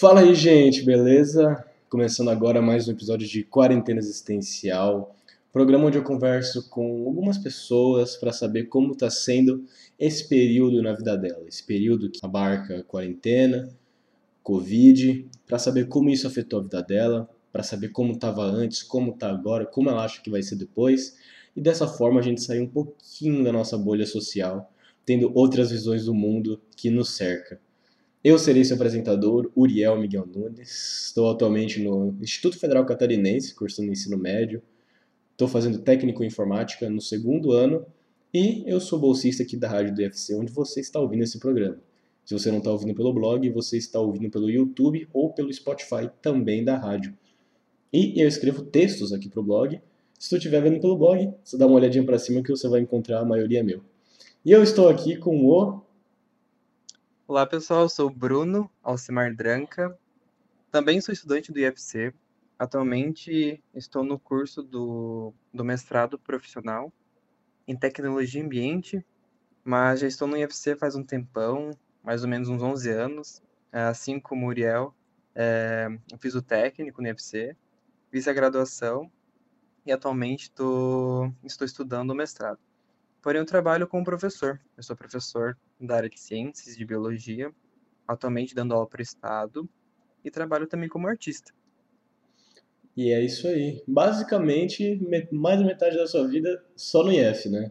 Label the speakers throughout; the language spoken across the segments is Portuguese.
Speaker 1: Fala aí, gente, beleza? Começando agora mais um episódio de Quarentena Existencial, programa onde eu converso com algumas pessoas para saber como está sendo esse período na vida dela, esse período que abarca quarentena, Covid, para saber como isso afetou a vida dela, para saber como estava antes, como está agora, como ela acha que vai ser depois, e dessa forma a gente sair um pouquinho da nossa bolha social, tendo outras visões do mundo que nos cerca. Eu serei seu apresentador, Uriel Miguel Nunes. Estou atualmente no Instituto Federal Catarinense, cursando ensino médio. Estou fazendo técnico em informática no segundo ano e eu sou bolsista aqui da Rádio do UFC, onde você está ouvindo esse programa. Se você não está ouvindo pelo blog, você está ouvindo pelo YouTube ou pelo Spotify também da rádio. E eu escrevo textos aqui para o blog. Se tu estiver vendo pelo blog, você dá uma olhadinha para cima que você vai encontrar a maioria meu. E eu estou aqui com o
Speaker 2: Olá pessoal, eu sou Bruno Alcimar Dranca, também sou estudante do IFC. Atualmente estou no curso do, do mestrado profissional em tecnologia ambiente, mas já estou no IFC faz um tempão, mais ou menos uns 11 anos. Assim como o Uriel, é, eu fiz o técnico no IFC, fiz a graduação e atualmente tô, estou estudando o mestrado. Porém, eu trabalho como professor. Eu sou professor da área de ciências de biologia, atualmente dando aula para o Estado, e trabalho também como artista.
Speaker 1: E é isso aí. Basicamente, mais da metade da sua vida só no IF, né?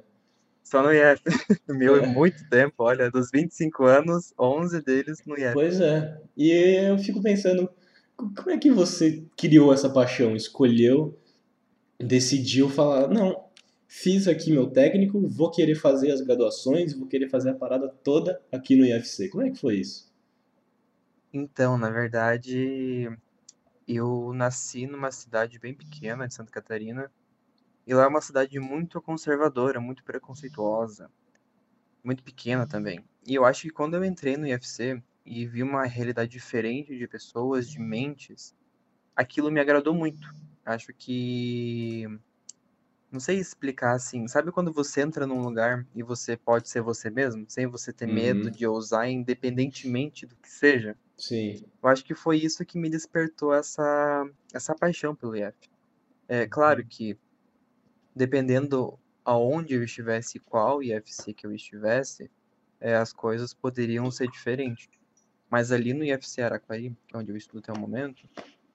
Speaker 2: Só no IF. Meu, é. muito tempo. Olha, dos 25 anos, 11 deles no IF.
Speaker 1: Pois é. E eu fico pensando, como é que você criou essa paixão? Escolheu, decidiu falar, não, fiz aqui meu técnico, vou querer fazer as graduações, vou querer fazer a parada toda aqui no IFC. Como é que foi isso?
Speaker 2: Então, na verdade, eu nasci numa cidade bem pequena de Santa Catarina, e lá é uma cidade muito conservadora, muito preconceituosa, muito pequena também. E eu acho que quando eu entrei no IFC e vi uma realidade diferente de pessoas, de mentes, aquilo me agradou muito. Acho que não sei explicar assim. Sabe quando você entra num lugar e você pode ser você mesmo, sem você ter uhum. medo de ousar, independentemente do que seja?
Speaker 1: Sim.
Speaker 2: Eu acho que foi isso que me despertou essa, essa paixão pelo IF. É claro uhum. que, dependendo aonde eu estivesse, qual IFC que eu estivesse, é, as coisas poderiam ser diferentes. Mas ali no IFC Araquari, que é onde eu estudo até o momento,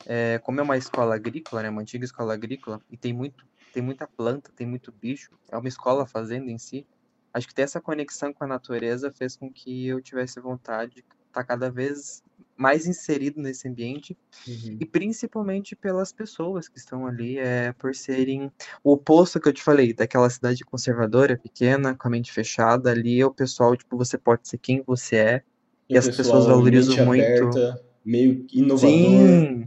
Speaker 2: é, como é uma escola agrícola, né, uma antiga escola agrícola, e tem muito tem muita planta, tem muito bicho, é uma escola fazenda em si. Acho que ter essa conexão com a natureza fez com que eu tivesse vontade de estar cada vez mais inserido nesse ambiente uhum. e principalmente pelas pessoas que estão ali, é, por serem o oposto que eu te falei, daquela cidade conservadora, pequena, com a mente fechada, ali é o pessoal, tipo, você pode ser quem você é e, e as pessoas valorizam muito. Aberta,
Speaker 1: meio inovador.
Speaker 2: Sim,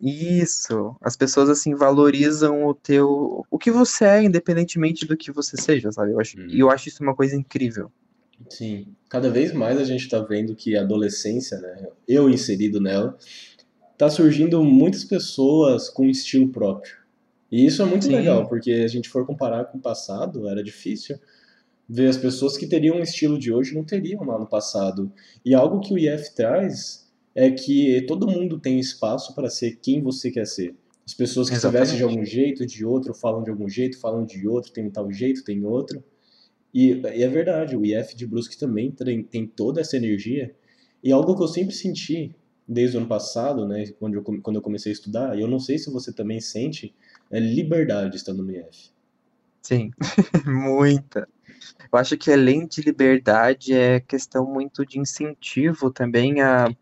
Speaker 2: isso. As pessoas assim valorizam o teu, o que você é, independentemente do que você seja, sabe? Eu acho, hum. E eu acho isso uma coisa incrível.
Speaker 1: Sim. Cada vez mais a gente está vendo que a adolescência, né, eu inserido nela, tá surgindo muitas pessoas com estilo próprio. E isso é muito Sim. legal, porque a gente for comparar com o passado, era difícil ver as pessoas que teriam um estilo de hoje não teriam lá no passado. E algo que o IF traz é que todo mundo tem espaço para ser quem você quer ser. As pessoas que Exatamente. se vestem de algum jeito, de outro, falam de algum jeito, falam de outro, tem um tal jeito, tem outro. E, e é verdade, o IF de Brusque também tem, tem toda essa energia. E algo que eu sempre senti desde o ano passado, né, quando eu, quando eu comecei a estudar, e eu não sei se você também sente, é liberdade estando no IF.
Speaker 2: Sim, muita. Eu acho que além de liberdade, é questão muito de incentivo também a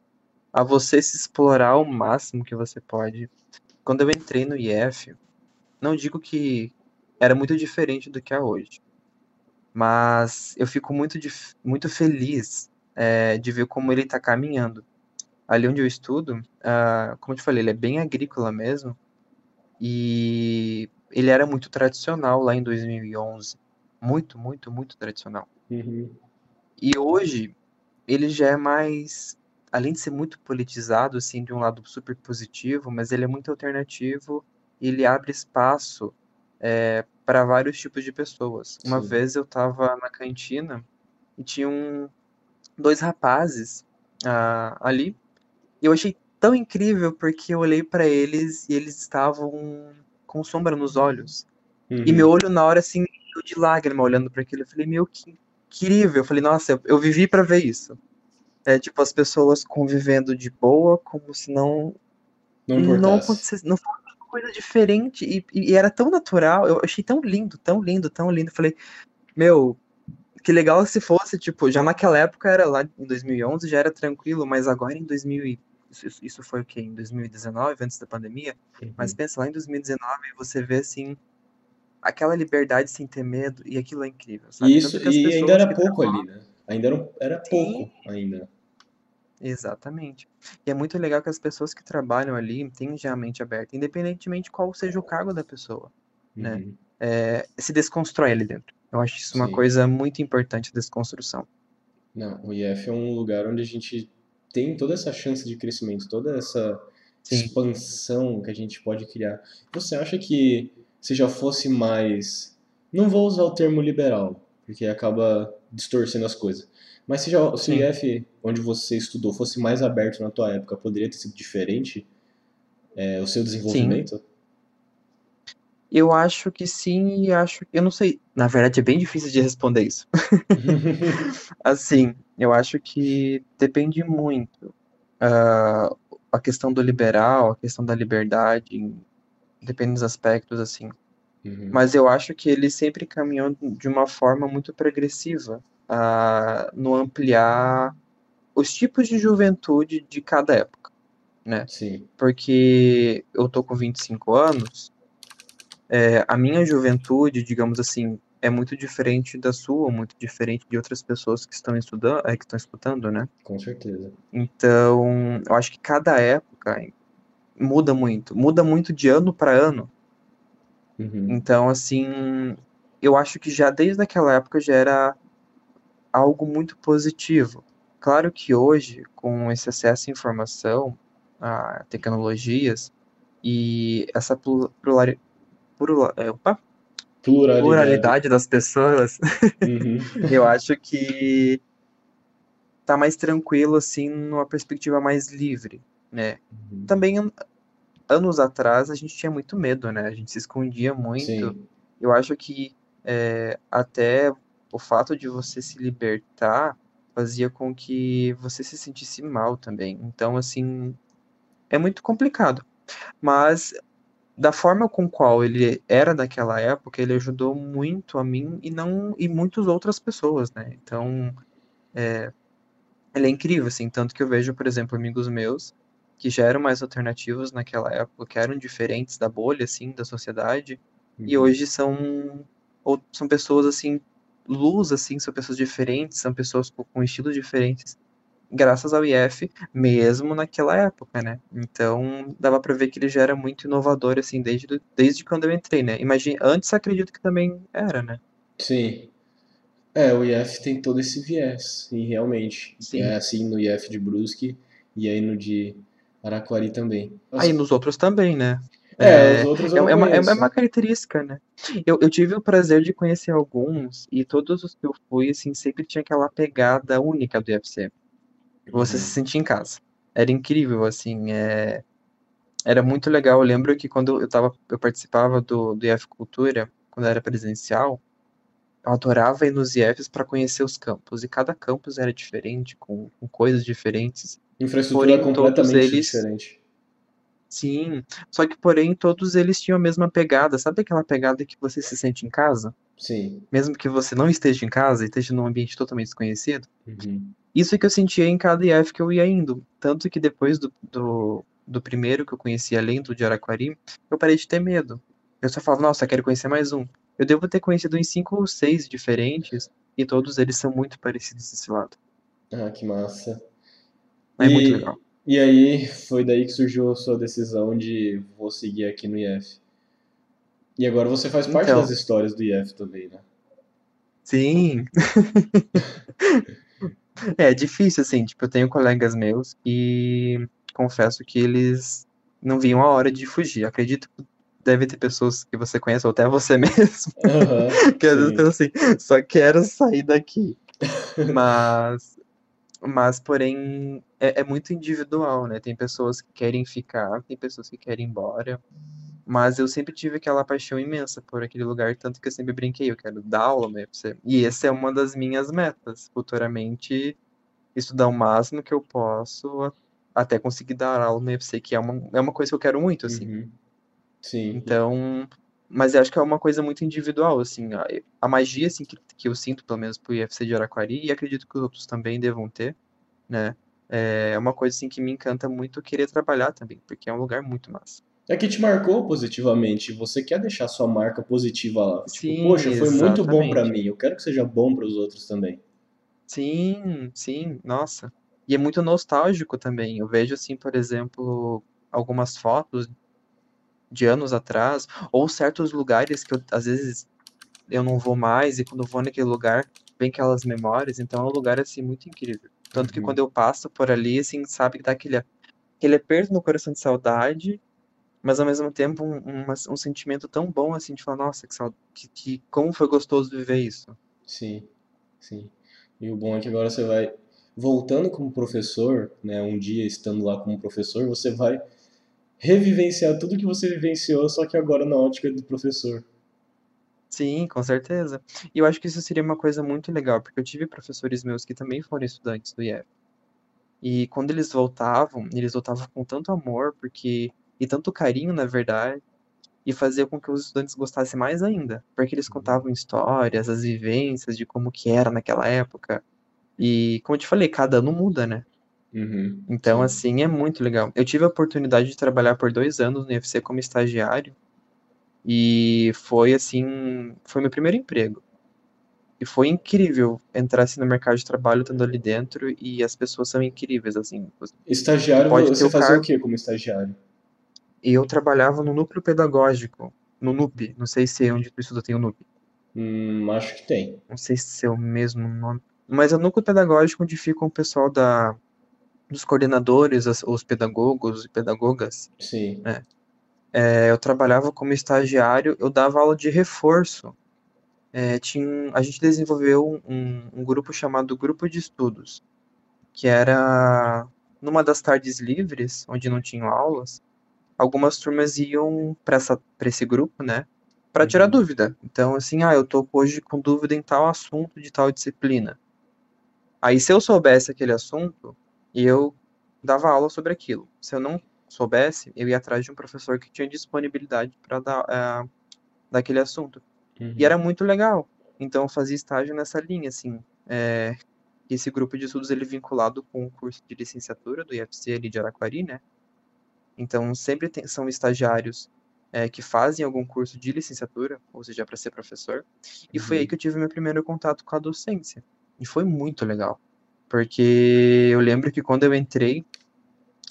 Speaker 2: a você se explorar ao máximo que você pode. Quando eu entrei no IF, não digo que era muito diferente do que é hoje, mas eu fico muito, muito feliz é, de ver como ele está caminhando. Ali onde eu estudo, uh, como eu te falei, ele é bem agrícola mesmo, e ele era muito tradicional lá em 2011. Muito, muito, muito tradicional.
Speaker 1: Uhum.
Speaker 2: E hoje, ele já é mais além de ser muito politizado, assim, de um lado super positivo, mas ele é muito alternativo e ele abre espaço é, para vários tipos de pessoas. Uma Sim. vez eu estava na cantina e tinha um, dois rapazes ah, ali, e eu achei tão incrível porque eu olhei pra eles e eles estavam com sombra nos olhos. E
Speaker 1: Uhum.
Speaker 2: meu olho na hora assim de lágrima olhando pra aquilo. Eu falei, meu, que incrível. Eu falei, nossa, eu, eu vivi pra ver isso. É tipo as pessoas convivendo de boa, como se não
Speaker 1: Não
Speaker 2: não
Speaker 1: importasse.
Speaker 2: acontecesse, não fosse uma coisa diferente e, e era tão natural. Eu achei tão lindo, tão lindo, tão lindo. Falei, meu, que legal se fosse, tipo, já naquela época era lá em 2011, já era tranquilo, mas agora em 2000 e- isso, isso- foi o quê? Em 2019, antes da pandemia? Mas
Speaker 1: Uhum.
Speaker 2: pensa lá em 2019 você vê assim aquela liberdade sem ter medo e aquilo é incrível, sabe?
Speaker 1: isso, e ainda era pouco ali, né? Ainda era, era pouco ainda.
Speaker 2: Exatamente. E é muito legal que as pessoas que trabalham ali têm já a mente aberta, independentemente qual seja o cargo da pessoa, né?
Speaker 1: Uhum.
Speaker 2: É, se desconstrói ali dentro. Eu acho isso uma
Speaker 1: Sim.
Speaker 2: coisa muito importante, a desconstrução.
Speaker 1: Não, o IF é um lugar onde a gente tem toda essa chance de crescimento, toda essa
Speaker 2: Sim,
Speaker 1: expansão que a gente pode criar. Você acha que se já fosse mais. Não vou usar o termo liberal, porque acaba distorcendo as coisas. Mas se, já, se o IF, onde você estudou, fosse mais aberto na tua época, poderia ter sido diferente é, o seu
Speaker 2: sim.
Speaker 1: desenvolvimento?
Speaker 2: Eu acho que sim e acho que. Eu não sei. Na verdade, é bem difícil de responder isso. Assim, eu acho que depende muito. ah, a questão do liberal, a questão da liberdade, depende dos aspectos, assim.
Speaker 1: Uhum.
Speaker 2: Mas eu acho que ele sempre caminhou de uma forma muito progressiva, ah, no ampliar os tipos de juventude de cada época, né?
Speaker 1: Sim.
Speaker 2: Porque eu tô com 25 anos, é, a minha juventude, digamos assim, é muito diferente da sua, muito diferente de outras pessoas que estão estudando, é, que estão escutando, né?
Speaker 1: Com certeza.
Speaker 2: Então, eu acho que cada época muda muito, muda muito de ano para ano.
Speaker 1: Uhum.
Speaker 2: Então, assim, eu acho que já desde aquela época já era algo muito positivo. Claro que hoje, com esse acesso à informação, a tecnologias e essa plu- plurali- plura- é, opa,
Speaker 1: Pluralidade.
Speaker 2: pluralidade das pessoas,
Speaker 1: Uhum.
Speaker 2: eu acho que tá mais tranquilo, assim, numa perspectiva mais livre, né?
Speaker 1: Uhum.
Speaker 2: Também, an- anos atrás, a gente tinha muito medo, né? A gente se escondia muito.
Speaker 1: Sim.
Speaker 2: Eu acho que é, até o fato de você se libertar fazia com que você se sentisse mal também. Então, assim, é muito complicado. Mas da forma com qual ele era naquela época, ele ajudou muito a mim e não e muitas outras pessoas, né? Então, é, ele é incrível, assim, tanto que eu vejo, por exemplo, amigos meus que já eram mais alternativos naquela época, que eram diferentes da bolha, assim, da sociedade, e
Speaker 1: Uhum.
Speaker 2: hoje são ou são pessoas assim, luz assim, são pessoas diferentes, são pessoas com, com estilos diferentes, graças ao IF, mesmo naquela época, né? Então, dava pra ver que ele já era muito inovador assim desde do- desde quando eu entrei, né? Imagina, antes acredito que também era, né?
Speaker 1: Sim. É, o IF tem todo esse viés, e realmente.
Speaker 2: Sim.
Speaker 1: É assim no IF de Brusque e aí no de Araquari também.
Speaker 2: Aí nos outros também, né?
Speaker 1: É, os outros
Speaker 2: É, é uma, é uma característica, né? Eu, eu tive o prazer de conhecer alguns, e todos os que eu fui, assim, sempre tinha aquela pegada única do UFC. Você se
Speaker 1: Uhum.
Speaker 2: sentia em casa. Era incrível, assim, é... era muito legal. Eu lembro que quando eu tava, eu participava do, do IF Cultura, quando era presencial, eu adorava ir nos IFs para conhecer os campos, e cada campus era diferente, com, com coisas diferentes.
Speaker 1: Infraestrutura
Speaker 2: Porém,
Speaker 1: completamente
Speaker 2: eles
Speaker 1: diferente.
Speaker 2: Sim, só que porém todos eles tinham a mesma pegada. Sabe aquela pegada que você se sente em casa?
Speaker 1: Sim.
Speaker 2: Mesmo que você não esteja em casa e esteja num ambiente totalmente desconhecido?
Speaker 1: Uhum.
Speaker 2: Isso que eu sentia em cada IF que eu ia indo. Tanto que depois do, do, do primeiro que eu conheci, além do de Araquari, eu parei de ter medo. Eu só falava, nossa, quero conhecer mais um. Eu devo ter conhecido em cinco ou seis diferentes e todos eles são muito parecidos desse lado.
Speaker 1: Ah, que massa.
Speaker 2: É muito
Speaker 1: E,
Speaker 2: legal.
Speaker 1: E aí, foi daí que surgiu a sua decisão de vou seguir aqui no IF. E agora você faz parte
Speaker 2: Então,
Speaker 1: das histórias do IF também, né?
Speaker 2: sim. É difícil, assim, tipo, eu tenho colegas meus e confesso que eles não viam a hora de fugir. Acredito que deve ter pessoas que você conhece, ou até você mesmo,
Speaker 1: Aham,
Speaker 2: que às vezes assim, só quero sair daqui. Mas Mas, porém, é, é muito individual, né? Tem pessoas que querem ficar, tem pessoas que querem ir embora. Mas eu sempre tive aquela paixão imensa por aquele lugar, tanto que eu sempre brinquei, eu quero dar aula no UFC. E essa é uma das minhas metas, futuramente estudar o máximo que eu posso até conseguir dar aula no UFC, que é uma, é uma coisa que eu quero muito, assim.
Speaker 1: Uhum. Sim.
Speaker 2: Então, mas eu acho que é uma coisa muito individual, assim, a, a magia, assim, que, que eu sinto, pelo menos, pro UFC de Araquari, e acredito que os outros também devam ter, né, é uma coisa, assim, que me encanta muito querer trabalhar também, porque é um lugar muito massa.
Speaker 1: É que te marcou positivamente, você quer deixar sua marca positiva lá. Tipo,
Speaker 2: Sim,
Speaker 1: poxa, foi muito bom
Speaker 2: exatamente.
Speaker 1: mim, eu quero que seja bom para os outros também.
Speaker 2: Sim, sim, nossa. E é muito nostálgico também. Eu vejo, assim, por exemplo, algumas fotos de anos atrás, ou certos lugares que eu, às vezes eu não vou mais, e quando vou naquele lugar, vem aquelas memórias, então é um lugar, assim, muito incrível. Tanto que
Speaker 1: Uhum.
Speaker 2: quando eu passo por ali, assim, sabe que dá aquele, aquele aperto no coração de saudade, mas ao mesmo tempo um, uma- um sentimento tão bom, assim, de falar, nossa, que, saud- que, que como foi gostoso viver isso.
Speaker 1: Sim, sim. E o bom é que agora você vai voltando como professor, né, um dia estando lá como professor, você vai revivenciar tudo que você vivenciou, só que agora na ótica do professor.
Speaker 2: Sim, com certeza. E eu acho que isso seria uma coisa muito legal, porque eu tive professores meus que também foram estudantes do IF. E quando eles voltavam, eles voltavam com tanto amor, porque e tanto carinho, na verdade, e fazia com que os estudantes gostassem mais ainda, porque eles contavam histórias, as vivências de como que era naquela época. E como eu te falei, cada ano muda, né?
Speaker 1: Uhum,
Speaker 2: Então,
Speaker 1: sim.
Speaker 2: assim, é muito legal. Eu tive a oportunidade de trabalhar por dois anos no UFC como estagiário, e foi assim, foi meu primeiro emprego. E foi incrível entrar assim no mercado de trabalho estando ali dentro e as pessoas são incríveis, assim.
Speaker 1: Estagiário,
Speaker 2: pode
Speaker 1: você fazia o que como estagiário?
Speaker 2: Eu trabalhava no núcleo pedagógico, no NUP. Não sei se é onde tu estuda tem o NUP.
Speaker 1: Hum, acho que tem.
Speaker 2: Não sei se é o mesmo nome. Mas é o núcleo pedagógico onde fica o pessoal da, dos coordenadores, as- os pedagogos e pedagogas.
Speaker 1: Sim.
Speaker 2: né? É, eu trabalhava como estagiário, eu dava aula de reforço. É, tinha, a gente desenvolveu um, um grupo chamado Grupo de Estudos, que era numa das tardes livres, onde não tinham aulas, algumas turmas iam para esse grupo, né, para tirar
Speaker 1: Uhum.
Speaker 2: dúvida. Então, assim, ah, eu tô hoje com dúvida em tal assunto de tal disciplina. Aí, se eu soubesse aquele assunto, eu dava aula sobre aquilo. Se eu não soubesse, eu ia atrás de um professor que tinha disponibilidade para dar eh, daquele assunto.
Speaker 1: Uhum.
Speaker 2: E era muito legal. Então, eu fazia estágio nessa linha, assim. É, esse grupo de estudos, ele é vinculado com o curso de licenciatura do IFC ali de Araquari, né? Então, sempre tem- são estagiários é, que fazem algum curso de licenciatura, ou seja, para ser professor. E foi aí
Speaker 1: Uhum.
Speaker 2: que eu tive meu primeiro contato com a docência. E foi muito legal. Porque eu lembro que quando eu entrei,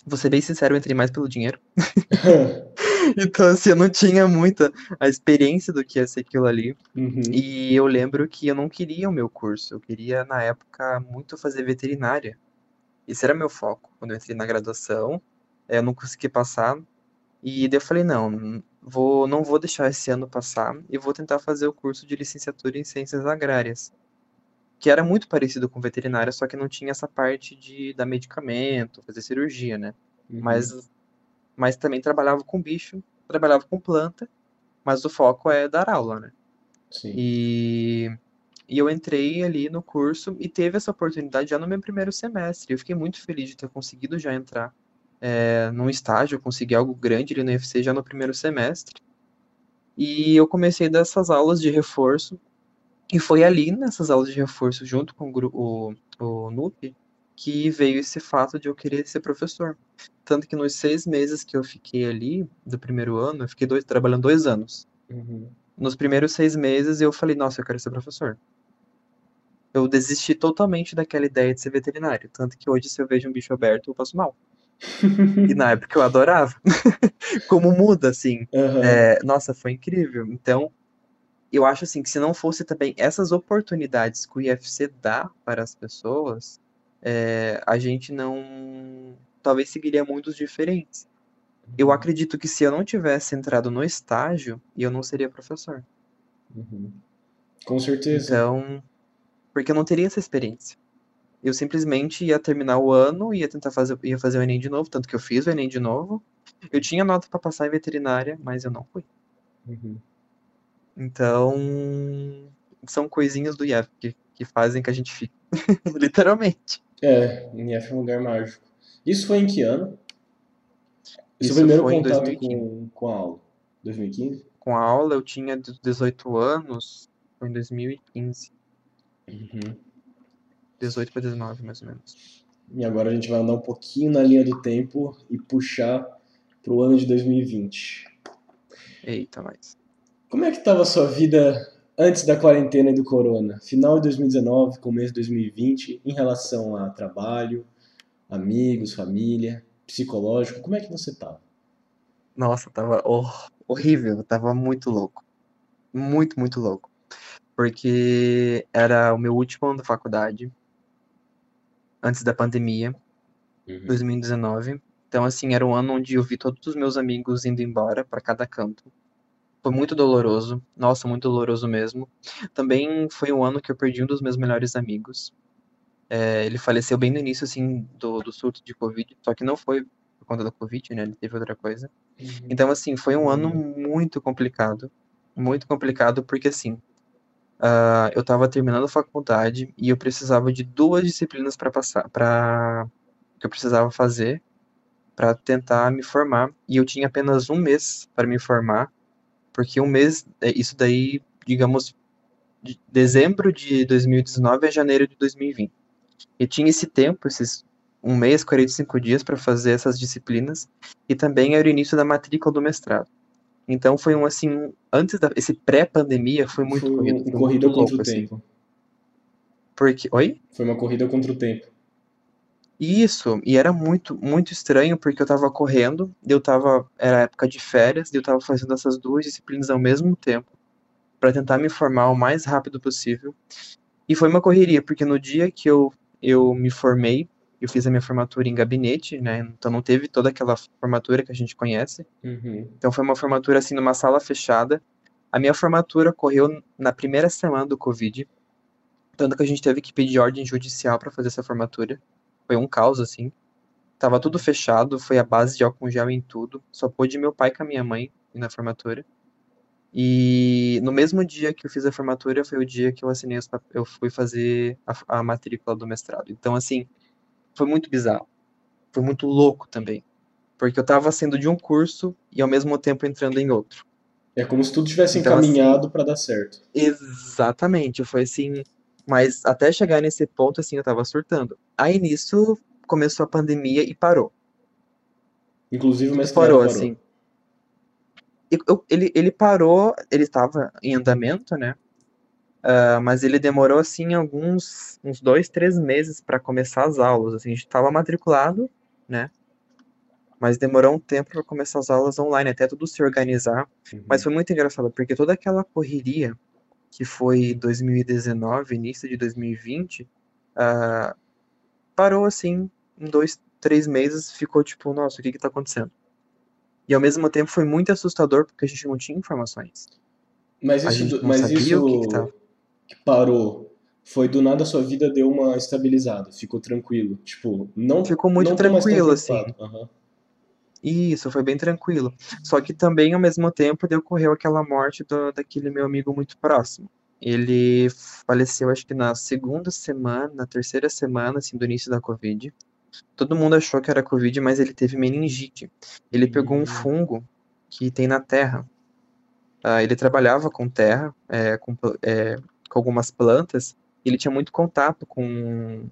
Speaker 2: vou ser bem sincero, eu entrei mais pelo dinheiro. Então, assim, eu não tinha muita a experiência do que ia ser aquilo ali.
Speaker 1: Uhum.
Speaker 2: E eu lembro que eu não queria o meu curso, eu queria, na época, muito fazer veterinária. Esse era meu foco. Quando eu entrei na graduação, eh, eu não consegui passar. E daí eu falei, não, vou, não vou deixar esse ano passar e vou tentar fazer o curso de licenciatura em ciências agrárias, que era muito parecido com veterinária, só que não tinha essa parte de dar medicamento, fazer cirurgia, né?
Speaker 1: Uhum.
Speaker 2: Mas, mas também trabalhava com bicho, trabalhava com planta, mas o foco é dar aula, né?
Speaker 1: Sim.
Speaker 2: E, e eu entrei ali no curso e teve essa oportunidade já no meu primeiro semestre. Eu fiquei muito feliz de ter conseguido já entrar é, num estágio, conseguir algo grande ali no UFC já no primeiro semestre. E eu comecei dessas aulas de reforço. E foi ali nessas aulas de reforço, junto com o, o, o NUP, que veio esse fato de eu querer ser professor. Tanto que nos seis meses que eu fiquei ali, do primeiro ano, eu fiquei dois, trabalhando dois anos.
Speaker 1: Uhum.
Speaker 2: Nos primeiros seis meses eu falei, nossa, eu quero ser professor. Eu desisti totalmente daquela ideia de ser veterinário. Tanto que hoje, se eu vejo um bicho aberto, eu passo mal. E na época eu adorava. Como muda, assim.
Speaker 1: Aham.
Speaker 2: É, nossa, foi incrível. Então, eu acho assim que se não fosse também essas oportunidades que o IFC dá para as pessoas, é, a gente não. Talvez seguiria mundos diferentes. Eu acredito que se eu não tivesse entrado no estágio, eu não seria professor.
Speaker 1: Uhum. Com certeza.
Speaker 2: Então, porque eu não teria essa experiência. eu simplesmente ia terminar o ano, ia tentar fazer, ia fazer o Enem de novo, tanto que eu fiz o Enem de novo. Eu tinha nota para passar em veterinária, mas eu não fui.
Speaker 1: Uhum.
Speaker 2: Então, são coisinhas do IF que, que fazem que a gente fique. Literalmente.
Speaker 1: É, IF é um lugar mágico. Isso foi em que ano? Isso o primeiro
Speaker 2: foi em
Speaker 1: contato
Speaker 2: 2015.
Speaker 1: com, com a aula? 2015?
Speaker 2: Com a aula, eu tinha 18 anos, foi em 2015.
Speaker 1: Uhum.
Speaker 2: 18 para 19, mais ou menos.
Speaker 1: E agora a gente vai andar um pouquinho na linha do tempo e puxar pro ano de 2020.
Speaker 2: Eita, mas.
Speaker 1: Como é que estava a sua vida antes da quarentena e do corona? Final de 2019, começo de 2020, em relação a trabalho, amigos, família, psicológico, como é que você estava?
Speaker 2: Nossa, tava hor- horrível, tava muito louco. Muito, muito louco. Porque era o meu último ano da faculdade, antes da pandemia, 2019. Então, assim, era um ano onde eu vi todos os meus amigos indo embora para cada canto. Foi muito doloroso, nossa, muito doloroso mesmo. Também foi um ano que eu perdi um dos meus melhores amigos. É, ele faleceu bem no início, assim, do, do surto de Covid, só que não foi por conta da Covid, né? Ele teve outra coisa. Então, assim, foi um ano muito complicado. Muito complicado, porque, assim, ah, eu tava terminando a faculdade e eu precisava de duas disciplinas para passar, para que eu precisava fazer para tentar me formar. E eu tinha apenas um mês para me formar, porque um mês, é, isso daí, digamos, de dezembro de 2019 a janeiro de 2020. E tinha esse tempo, esses um mês, 45 dias para fazer essas disciplinas, e também era o início da matrícula do mestrado. Então foi um assim, antes da esse pré-pandemia foi muito
Speaker 1: Foi
Speaker 2: corrido, foi
Speaker 1: corrida
Speaker 2: muito
Speaker 1: contra
Speaker 2: louco
Speaker 1: o
Speaker 2: assim.
Speaker 1: tempo.
Speaker 2: Porque, oi?
Speaker 1: Foi uma corrida contra o tempo.
Speaker 2: Isso, e era muito, muito estranho porque eu tava correndo, eu tava, era época de férias, e eu tava fazendo essas duas disciplinas ao mesmo tempo para tentar me formar o mais rápido possível. E foi uma correria, porque no dia que eu, eu me formei, eu fiz a minha formatura em gabinete, né? Então não teve toda aquela formatura que a gente conhece.
Speaker 1: Uhum.
Speaker 2: Então foi uma formatura assim numa sala fechada. A minha formatura ocorreu na primeira semana do Covid, tanto que a gente teve que pedir ordem judicial para fazer essa formatura. Foi um caos assim. Tava tudo fechado, foi a base de álcool gel em tudo. Só pôde meu pai com a minha mãe ir na formatura. E no mesmo dia que eu fiz a formatura foi o dia que eu assinei os pap- eu fui fazer a, a matrícula do mestrado. Então assim, foi muito bizarro. Foi muito louco também, porque eu tava saindo de um curso e ao mesmo tempo entrando em outro.
Speaker 1: É como se tudo tivesse
Speaker 2: Então, assim,
Speaker 1: encaminhado para dar certo.
Speaker 2: Exatamente, foi assim, mas até chegar nesse ponto assim eu tava surtando. Aí nisso começou a pandemia e parou.
Speaker 1: Inclusive o mestrado
Speaker 2: parou,
Speaker 1: parou.
Speaker 2: assim. Eu- ele, ele parou, ele estava em andamento, né? Ah, mas ele demorou, assim, alguns, uns dois, três meses para começar as aulas. Assim, a gente estava matriculado, né? Mas demorou um tempo para começar as aulas online, até tudo se organizar.
Speaker 1: Uhum.
Speaker 2: Mas foi muito engraçado, porque toda aquela correria que foi 2019, início de 2020, ah, parou assim, em dois, três meses, ficou tipo, nossa, o que que tá acontecendo? E ao mesmo tempo foi muito assustador, porque a gente não tinha informações.
Speaker 1: Mas
Speaker 2: A
Speaker 1: isso,
Speaker 2: gente
Speaker 1: do-
Speaker 2: não
Speaker 1: mas
Speaker 2: sabia
Speaker 1: isso
Speaker 2: o que que tava.
Speaker 1: que parou foi do nada a sua vida deu uma estabilizada, ficou tranquilo. Tipo, não,
Speaker 2: Ficou muito
Speaker 1: não
Speaker 2: tranquilo, assim.
Speaker 1: preocupado.
Speaker 2: Isso, foi bem tranquilo. Só que também, ao mesmo tempo, ocorreu aquela morte do- daquele meu amigo muito próximo. Ele faleceu, acho que na segunda semana, na terceira semana, assim, do início da Covid. Todo mundo achou que era Covid, mas ele teve meningite. Ele pegou um
Speaker 1: Hum.
Speaker 2: fungo que tem na terra. Ah, ele trabalhava com terra, é, com, é, com algumas plantas, e ele tinha muito contato com,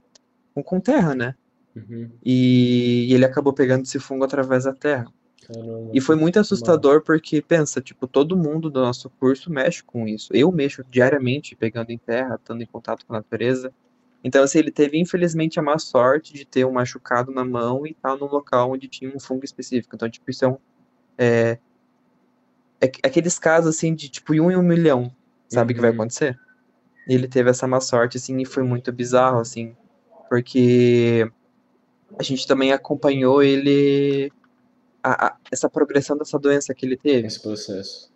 Speaker 2: com, com terra, né?
Speaker 1: Uhum.
Speaker 2: E, e ele acabou pegando esse fungo através da terra.
Speaker 1: Caramba.
Speaker 2: E foi muito assustador porque, pensa, tipo, todo mundo do nosso curso mexe com isso. Eu mexo diariamente pegando em terra, estando em contato com a natureza. Então, assim, ele teve, infelizmente, a má sorte de ter um machucado na mão e estar num local onde tinha um fungo específico. Então, tipo, isso é um... É, é que- aqueles casos, assim, de, tipo, um em um milhão, sabe, que vai
Speaker 1: Uhum.
Speaker 2: acontecer? E ele teve essa má sorte, assim, e foi muito bizarro, assim, porque a gente também acompanhou ele... a- a- essa progressão dessa doença que ele teve.
Speaker 1: Esse processo.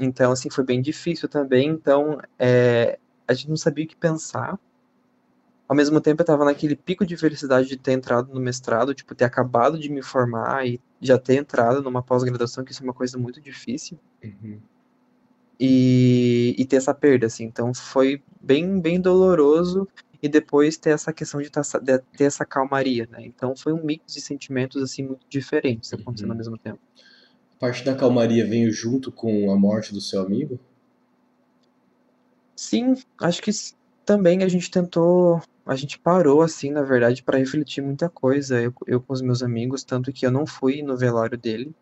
Speaker 2: Então, assim, foi bem difícil também. Então, é, a gente não sabia o que pensar. ao mesmo tempo eu tava naquele pico de felicidade de ter entrado no mestrado, tipo, ter acabado de me formar e já ter entrado numa pós-graduação, que isso é uma coisa muito difícil.
Speaker 1: Uhum.
Speaker 2: E, e ter essa perda, assim. Então foi bem, bem doloroso e depois ter essa questão de, tá, de ter essa calmaria, né? Então foi um mix de sentimentos, assim, muito diferentes acontecendo
Speaker 1: Uhum.
Speaker 2: ao mesmo tempo.
Speaker 1: Parte da calmaria veio junto com a morte do seu amigo?
Speaker 2: Sim, acho que também a gente tentou, a gente parou assim, na verdade, para refletir muita coisa, eu, eu com os meus amigos, tanto que eu não fui no velório dele.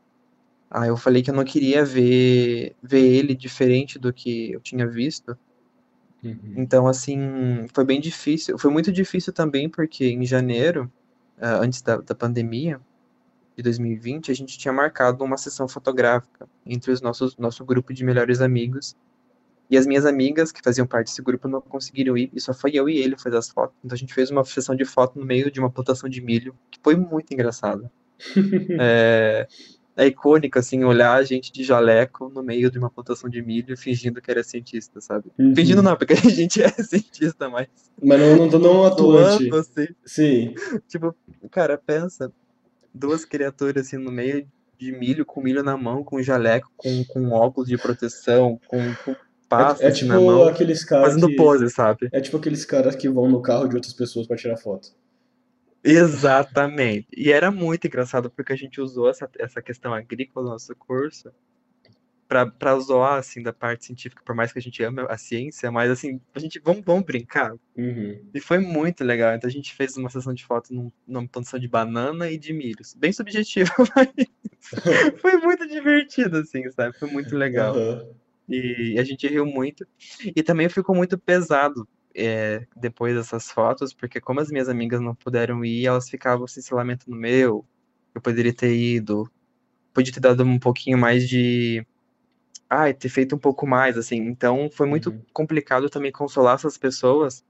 Speaker 2: Ah, eu falei que eu não queria ver, ver ele diferente do que eu tinha visto.
Speaker 1: Uhum.
Speaker 2: Então, assim, foi bem difícil. Foi muito difícil também porque em janeiro, ah, antes da, da pandemia de 2020, a gente tinha marcado uma sessão fotográfica entre os nossos nosso grupo de melhores amigos. E as minhas amigas, que faziam parte desse grupo, não conseguiram ir, e só foi eu e ele fazer as fotos. Então a gente fez uma sessão de foto no meio de uma plantação de milho, que foi muito engraçada. É, é icônico, assim, olhar a gente de jaleco no meio de uma plantação de milho, fingindo que era cientista, sabe?
Speaker 1: Uhum.
Speaker 2: Fingindo não, porque a gente é cientista, mas
Speaker 1: Mas não, não, não atuante.
Speaker 2: assim.
Speaker 1: Sim.
Speaker 2: Tipo, cara, pensa, duas criaturas assim no meio de milho, com milho na mão, com jaleco, com, com óculos de proteção, com, com
Speaker 1: É, é tipo
Speaker 2: na mão,
Speaker 1: aqueles caras
Speaker 2: fazendo
Speaker 1: que.
Speaker 2: pose, sabe?
Speaker 1: É tipo aqueles caras que vão no carro de outras pessoas pra tirar foto.
Speaker 2: Exatamente. E era muito engraçado porque a gente usou essa, essa questão agrícola no nosso curso pra zoar, assim, da parte científica, por mais que a gente ame a ciência, mas assim, a gente, vamos, vamos brincar.
Speaker 1: Uhum.
Speaker 2: E foi muito legal. Então a gente fez uma sessão de fotos num, numa plantação de banana e de milhos. Bem subjetivo, mas foi muito divertido, assim, sabe? Foi muito legal.
Speaker 1: Aham.
Speaker 2: E a gente riu muito. E também ficou muito pesado é, depois dessas fotos, porque como as minhas amigas não puderam ir, elas ficavam assim, se lamentando, meu, eu poderia ter ido, podia ter dado um pouquinho mais de. Ai, ter feito um pouco mais, assim. Então foi muito
Speaker 1: Uhum.
Speaker 2: complicado também consolar essas pessoas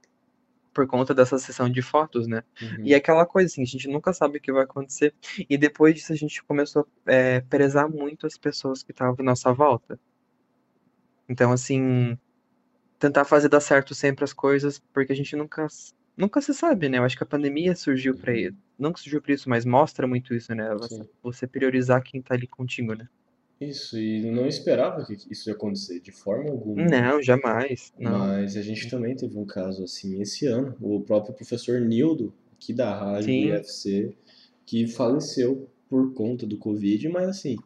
Speaker 2: por conta dessa sessão de fotos, né?
Speaker 1: Uhum.
Speaker 2: E é aquela coisa assim, a gente nunca sabe o que vai acontecer. E depois disso a gente começou a é, prezar muito as pessoas que estavam à nossa volta. Então, assim, tentar fazer dar certo sempre as coisas, porque a gente nunca, nunca se sabe, né? Eu acho que a pandemia surgiu pra
Speaker 1: Uhum.
Speaker 2: isso. Não que surgiu pra isso, mas mostra muito isso, né? Você, você priorizar quem tá ali contigo, né?
Speaker 1: Isso, e não esperava que isso ia acontecer de forma alguma.
Speaker 2: Não, jamais. Não.
Speaker 1: Mas a gente também teve um caso assim esse ano. O próprio professor Nildo, aqui da rádio do
Speaker 2: Sim.
Speaker 1: IFC, que faleceu por conta do Covid, mas assim,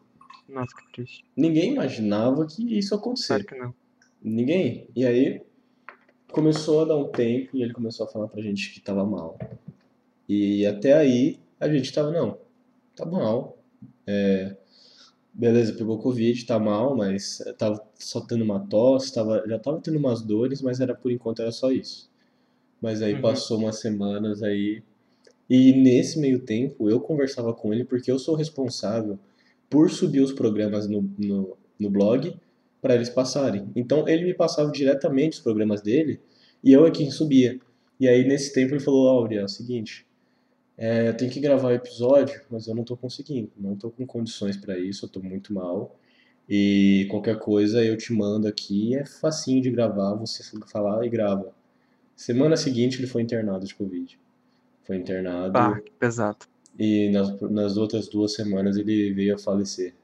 Speaker 2: Nossa, que triste.
Speaker 1: ninguém imaginava que isso ia
Speaker 2: Claro que não.
Speaker 1: Ninguém. E aí começou a dar um tempo e ele começou a falar pra gente que tava mal. E até aí a gente tava, não, tá mal. É, beleza, pegou Covid, tá mal, mas tava só tendo uma tosse, tava, já tava tendo umas dores, mas era por enquanto era só isso. Mas aí
Speaker 2: Uhum.
Speaker 1: passou umas semanas aí. E nesse meio tempo eu conversava com ele porque eu sou responsável por subir os programas no, no, no blog para eles passarem. Então ele me passava diretamente os programas dele e eu é quem subia. E aí nesse tempo ele falou: Áurea, é o seguinte, é, eu tenho que gravar o episódio, mas eu não tô conseguindo, não tô com condições para isso, eu tô muito mal. E qualquer coisa eu te mando aqui, é facinho de gravar, você falar e grava. Semana seguinte ele foi internado de Covid. Foi internado
Speaker 2: Pá, que pesado.
Speaker 1: e nas, nas outras duas semanas ele veio a falecer.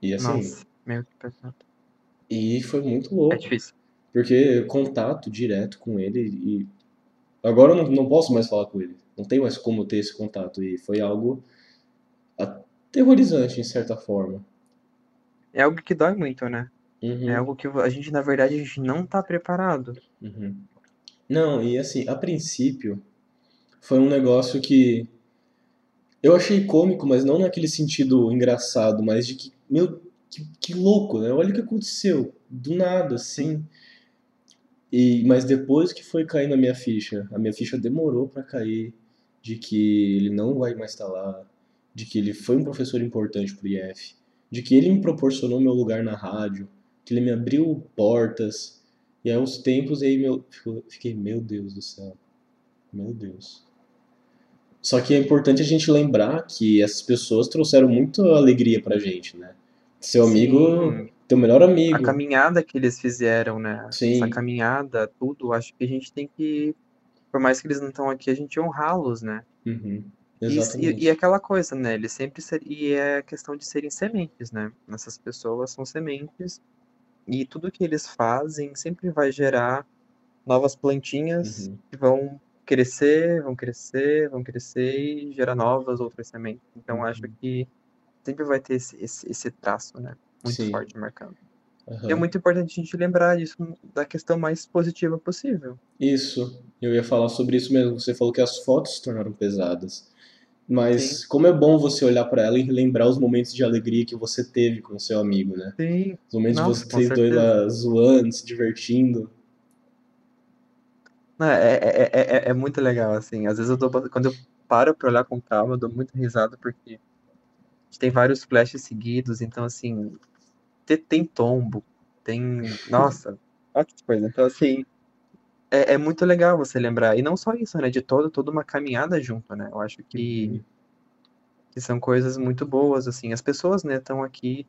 Speaker 1: E assim,
Speaker 2: Nossa, meu, que pesado.
Speaker 1: e foi muito
Speaker 2: É
Speaker 1: louco,
Speaker 2: difícil.
Speaker 1: porque contato direto com ele e agora eu não, não posso mais falar com ele. Não tem mais como ter esse contato e foi algo aterrorizante em certa forma.
Speaker 2: É algo que dói muito, né?
Speaker 1: Uhum,
Speaker 2: É algo que a gente, na verdade, a gente não tá preparado.
Speaker 1: uhum. Não, e assim, a princípio foi um negócio que eu achei cômico, mas não naquele sentido engraçado, mas de que, meu, que, que louco, né? Olha o que aconteceu, do nada, assim. E, mas depois que foi caindo a minha ficha, a minha ficha demorou pra cair de que ele não vai mais estar lá, de que ele foi um professor importante pro IF, de que ele me proporcionou meu lugar na rádio, que ele me abriu portas. E aí aos tempos aí meu, fiquei, meu Deus do céu. Meu Deus. Só que é importante a gente lembrar que essas pessoas trouxeram muita alegria pra gente, né? Seu amigo
Speaker 2: Sim,
Speaker 1: teu melhor amigo.
Speaker 2: A caminhada que eles fizeram, né?
Speaker 1: Sim.
Speaker 2: Essa caminhada, tudo, acho que a gente tem que, por mais que eles não estão aqui, a gente honrá-los, né?
Speaker 1: Uhum.
Speaker 2: E,
Speaker 1: Exatamente.
Speaker 2: e, e aquela coisa, né? Eles sempre ser, e é questão de serem sementes, né? Essas pessoas são sementes e tudo que eles fazem sempre vai gerar novas plantinhas
Speaker 1: Uhum.
Speaker 2: que vão crescer, vão crescer, vão crescer e gerar novas outras sementes. Então acho
Speaker 1: Uhum.
Speaker 2: que sempre vai ter esse, esse, esse traço, né? Muito
Speaker 1: Sim.
Speaker 2: forte marcando. E é muito importante a gente lembrar disso da questão mais positiva possível.
Speaker 1: Isso, eu ia falar sobre isso mesmo. Você falou que as fotos se tornaram pesadas. Mas
Speaker 2: Sim.
Speaker 1: como é bom você olhar pra ela e lembrar os momentos de alegria que você teve com o seu amigo, né?
Speaker 2: Sim,
Speaker 1: Os momentos
Speaker 2: Nossa,
Speaker 1: de
Speaker 2: com
Speaker 1: vocês dois lá zoando, se divertindo.
Speaker 2: É, é, é, é, é muito legal, assim. Às vezes eu dou, quando eu paro pra olhar com calma, eu dou muita risada porque gente tem vários flashes seguidos, então assim, te- tem tombo, tem. Nossa, olha que coisa. Então, assim, é, é muito legal você lembrar. E não só isso, né? De toda, toda uma caminhada junto, né? Eu acho que,
Speaker 1: Uhum.
Speaker 2: que são coisas muito boas, assim. As pessoas, né, estão aqui,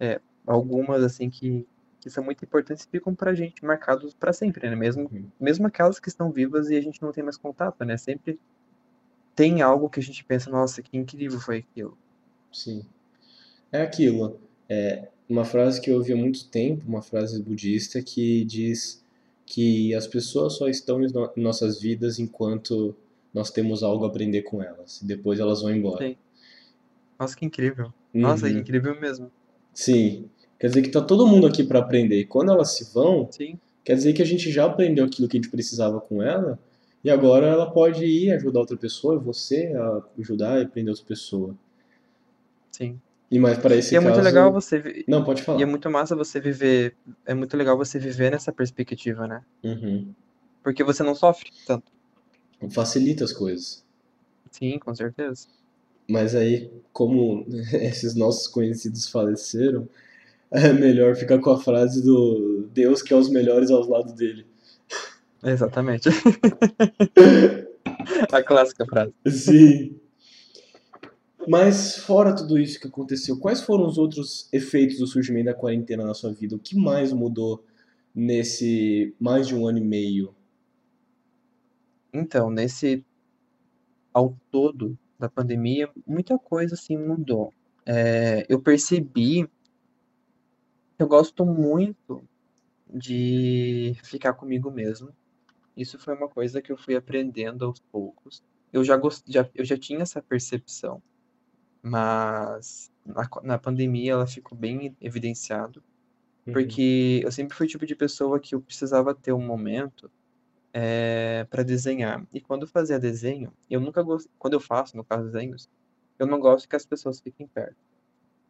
Speaker 2: é, algumas, assim, que, que são muito importantes e ficam pra gente marcados pra sempre, né? Mesmo,
Speaker 1: Uhum.
Speaker 2: mesmo aquelas que estão vivas e a gente não tem mais contato, né? Sempre tem algo que a gente pensa, nossa, que incrível foi aquilo.
Speaker 1: Sim. É aquilo. É uma frase que eu ouvi há muito tempo, uma frase budista que diz que as pessoas só estão em no- em nossas vidas enquanto nós temos algo a aprender com elas. E depois elas vão embora.
Speaker 2: Sim. Que incrível. Nossa, que
Speaker 1: Uhum.
Speaker 2: incrível mesmo.
Speaker 1: Sim. Quer dizer que tá todo mundo aqui para aprender. E quando elas se vão,
Speaker 2: Sim,
Speaker 1: quer dizer que a gente já aprendeu aquilo que a gente precisava com ela, e agora ela pode ir ajudar outra pessoa, você a ajudar e aprender outra pessoa.
Speaker 2: Sim.
Speaker 1: E mais para esse
Speaker 2: E é muito legal você.
Speaker 1: Não, pode
Speaker 2: E é
Speaker 1: falar.
Speaker 2: muito massa você viver. É muito legal você viver nessa perspectiva, né?
Speaker 1: Uhum.
Speaker 2: Porque você não sofre tanto.
Speaker 1: Facilita as coisas.
Speaker 2: Sim, com certeza.
Speaker 1: Mas aí, como esses nossos conhecidos faleceram, é melhor ficar com a frase do Deus que é os melhores aos lados dele.
Speaker 2: Exatamente. A clássica frase.
Speaker 1: Sim. Mas fora tudo isso que aconteceu, quais foram os outros efeitos do surgimento da quarentena na sua vida? O que mais mudou nesse mais de um ano e meio?
Speaker 2: Então, nesse. Ao todo da pandemia, muita coisa assim mudou. É, eu percebi que eu gosto muito de ficar comigo mesmo. Isso foi uma coisa que eu fui aprendendo aos poucos. Eu já, gost... já, eu já tinha essa percepção, mas na, na pandemia ela ficou bem evidenciado,
Speaker 1: Uhum.
Speaker 2: porque eu sempre fui o tipo de pessoa que eu precisava ter um momento para desenhar. E quando eu fazia desenho, eu nunca gosto, quando eu faço, no caso, desenhos, eu não gosto que as pessoas fiquem perto.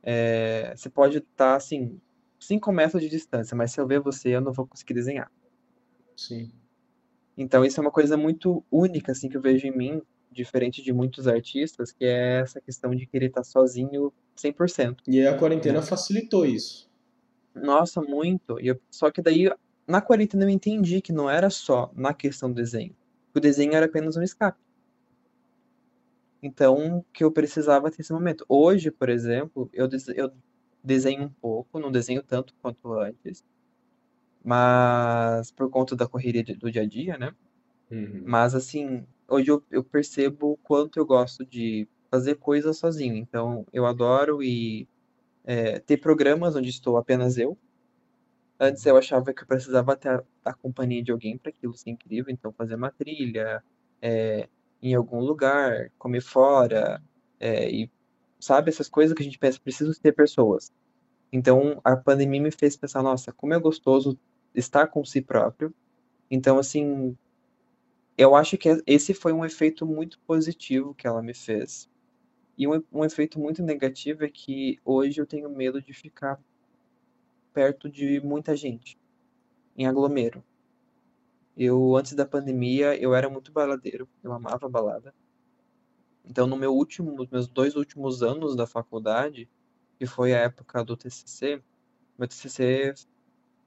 Speaker 2: É, você pode estar assim, 5 metros de distância, mas se eu ver você, eu não vou conseguir desenhar.
Speaker 1: Sim.
Speaker 2: Então isso é uma coisa muito única assim que eu vejo em mim, diferente de muitos artistas, que é essa questão de querer estar sozinho 100%.
Speaker 1: E a quarentena
Speaker 2: Né?
Speaker 1: facilitou isso.
Speaker 2: Nossa, muito. E eu- só que daí na quarentena eu entendi que não era só na questão do desenho. O desenho era apenas um escape. Então, que eu precisava ter esse momento. Hoje, por exemplo, eu, dese- eu desenho um pouco, não desenho tanto quanto antes, mas por conta da correria do dia a dia, né?
Speaker 1: Uhum.
Speaker 2: Mas assim, hoje eu, eu percebo o quanto eu gosto de fazer coisas sozinho. Então, eu adoro e é, ter programas onde estou apenas eu. Antes eu achava que eu precisava ter a, a companhia de alguém para aquilo ser incrível, então fazer uma trilha, é, em algum lugar, comer fora, é, e sabe, essas coisas que a gente pensa, preciso ter pessoas. Então a pandemia me fez pensar, nossa, como é gostoso estar com si próprio. Então, assim, eu acho que esse foi um efeito muito positivo que ela me fez. E um, um efeito muito negativo é que hoje eu tenho medo de ficar perto de muita gente, em aglomero. Eu, antes da pandemia, eu era muito baladeiro, eu amava balada. Então, no meu último, nos meus dois últimos anos da faculdade, que foi a época do TCC, meu TCC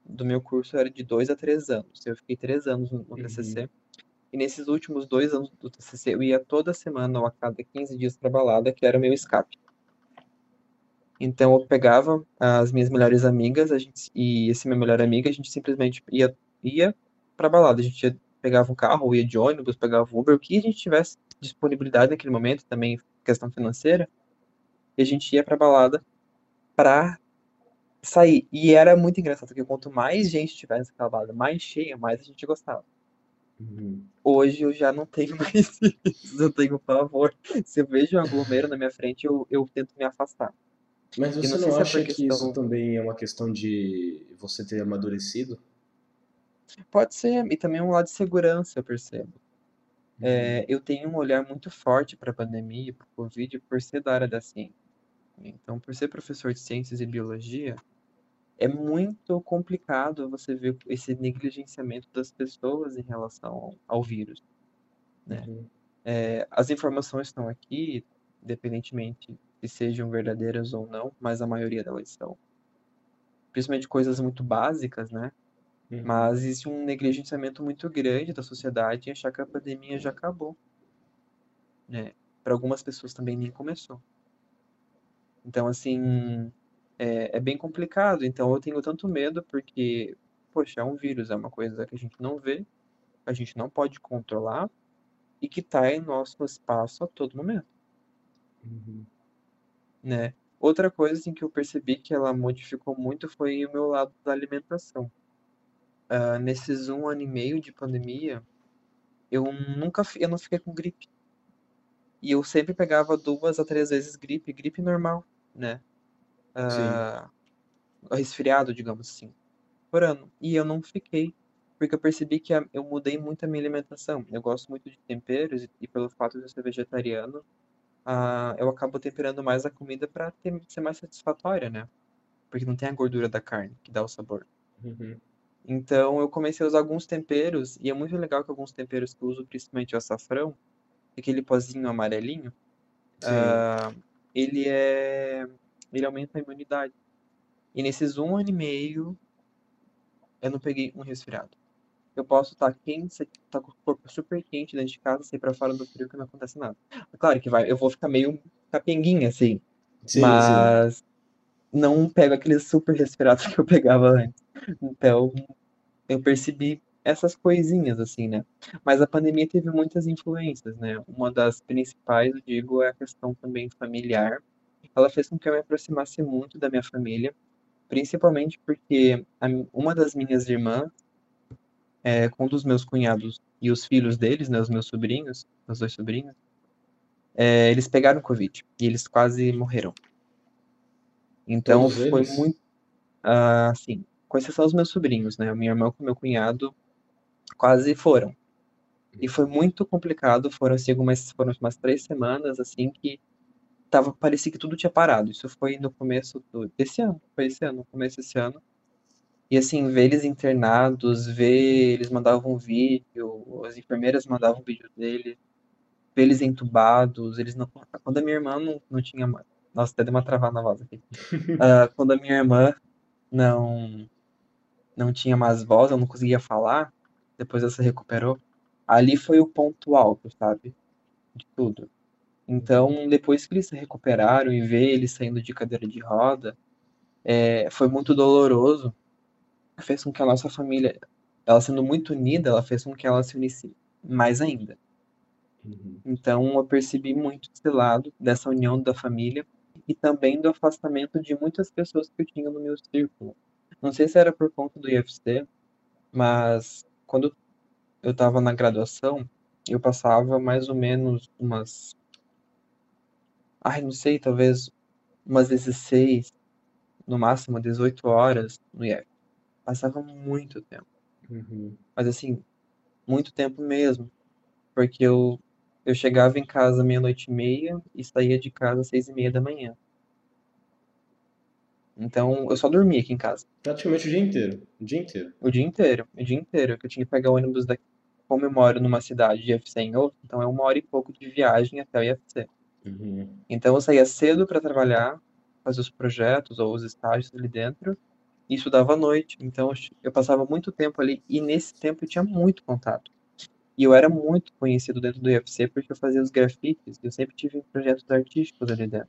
Speaker 2: do meu curso era de dois a três anos. Eu fiquei três anos no,
Speaker 1: Uhum.
Speaker 2: TCC. E nesses últimos dois anos do TCC, eu ia toda semana ou a cada 15 dias pra balada, que era o meu escape. Então eu pegava as minhas melhores amigas, a gente, e esse meu melhor amiga, a gente simplesmente ia, ia pra balada. A gente ia, pegava um carro, ia de ônibus, pegava Uber, o que a gente tivesse disponibilidade naquele momento, também questão financeira, e a gente ia pra balada pra sair. E era muito engraçado, porque quanto mais gente tivesse naquela balada, mais cheia, mais a gente gostava.
Speaker 1: Uhum.
Speaker 2: Hoje eu já não tenho mais isso, eu tenho pavor. Se eu vejo um aglomero na minha frente, eu, eu tento me afastar.
Speaker 1: Mas você
Speaker 2: não
Speaker 1: não
Speaker 2: é
Speaker 1: acha que
Speaker 2: questão.
Speaker 1: isso também é uma questão de você ter amadurecido?
Speaker 2: Pode ser, e também um lado de segurança, eu percebo.
Speaker 1: Uhum.
Speaker 2: É, eu tenho um olhar muito forte para a pandemia, para o Covid, por ser da área da ciência. Então, por ser professor de ciências e biologia, é muito complicado você ver esse negligenciamento das pessoas em relação ao, ao vírus, né?
Speaker 1: Uhum.
Speaker 2: É, as informações estão aqui, independentemente se sejam verdadeiras ou não, mas a maioria delas são. Principalmente coisas muito básicas, né?
Speaker 1: Uhum.
Speaker 2: Mas existe um negligenciamento muito grande da sociedade em achar que a pandemia já acabou, né? Para algumas pessoas também nem começou. Então, assim, é, é bem complicado. Então, eu tenho tanto medo porque, poxa, é um vírus, é uma coisa que a gente não vê, a gente não pode controlar e que está em nosso espaço a todo momento,
Speaker 1: Uhum.
Speaker 2: né? Outra coisa assim, que eu percebi que ela modificou muito foi o meu lado da alimentação. Ah, nesses um ano e meio de pandemia, eu nunca, eu não fiquei com gripe. E eu sempre pegava duas a três vezes gripe, gripe normal, né? Ah, resfriado, digamos assim, por ano. E eu não fiquei, porque eu percebi que a- eu mudei muito a minha alimentação. Eu gosto muito de temperos e, e pelo fato de eu ser vegetariano, ah, eu acabo temperando mais a comida para ser mais satisfatória, né? Porque não tem a gordura da carne que dá o sabor.
Speaker 1: Uhum.
Speaker 2: Então eu comecei a usar alguns temperos, e é muito legal que alguns temperos que eu uso, principalmente o açafrão, aquele pozinho amarelinho, ah, ele é. Ele aumenta a imunidade. E nesses um ano e meio, eu não peguei um resfriado. Eu posso estar quente, estar com o corpo super quente dentro de casa, sair pra fora do frio que não acontece nada. Claro que vai, eu vou ficar meio capenguinha, assim,
Speaker 1: Sim, sim.
Speaker 2: mas não pego aqueles super resfriados que eu pegava antes. Então, eu percebi essas coisinhas, assim, né? Mas a pandemia teve muitas influências, né? Uma das principais, eu digo, é a questão também familiar. Ela fez com que eu me aproximasse muito da minha família, principalmente porque a uma das minhas irmãs, é, com um dos meus cunhados e os filhos deles, né, os meus sobrinhos, os dois sobrinhos, é, eles pegaram Covid e eles quase morreram. Então
Speaker 1: Todos
Speaker 2: foi
Speaker 1: eles?
Speaker 2: muito, ah, assim, com exceção dos meus sobrinhos, né? Minha irmã com meu cunhado quase foram. E foi muito complicado, foram assim algumas, foram umas três semanas, assim, que tava, parecia que tudo tinha parado. Isso foi no começo do, desse ano, foi esse ano, no começo desse ano. E assim, ver eles internados, ver eles mandavam um vídeo, as enfermeiras mandavam um vídeo deles, ver eles entubados, eles não. Quando a minha irmã não, não tinha. mais- Nossa, até deu uma travada na voz aqui. Ah, quando a minha irmã não, não tinha mais voz, eu não conseguia falar, depois ela se recuperou. Ali foi o ponto alto, sabe? De tudo. Então, depois que eles se recuperaram e ver eles saindo de cadeira de roda, é, foi muito doloroso. Fez com que a nossa família, ela sendo muito unida, ela fez com que ela se unisse mais ainda.
Speaker 1: Uhum.
Speaker 2: Então, eu percebi muito esse lado dessa união da família e também do afastamento de muitas pessoas que eu tinha no meu círculo. Não sei se era por conta do IFC, mas quando eu estava na graduação, eu passava mais ou menos umas, ai, não sei, talvez umas 16, no máximo 18 horas no IF. Passava muito tempo,
Speaker 1: Uhum.
Speaker 2: mas assim, muito tempo mesmo, porque eu, eu chegava em casa meia-noite e meia e saía de casa às seis e meia da manhã. Então, eu só dormia aqui em casa.
Speaker 1: Praticamente o dia inteiro. O dia inteiro.
Speaker 2: O dia inteiro, o dia inteiro, que eu tinha que pegar o ônibus daqui. Como eu moro numa cidade de IFC em outra, então é uma hora e pouco de viagem até o IFC.
Speaker 1: Uhum.
Speaker 2: Então eu saía cedo para trabalhar, fazer os projetos ou os estágios ali dentro, e estudava à noite. Então eu passava muito tempo ali, e nesse tempo eu tinha muito contato. E eu era muito conhecido dentro do IFC porque eu fazia os grafites, eu sempre tive projetos artísticos ali dentro.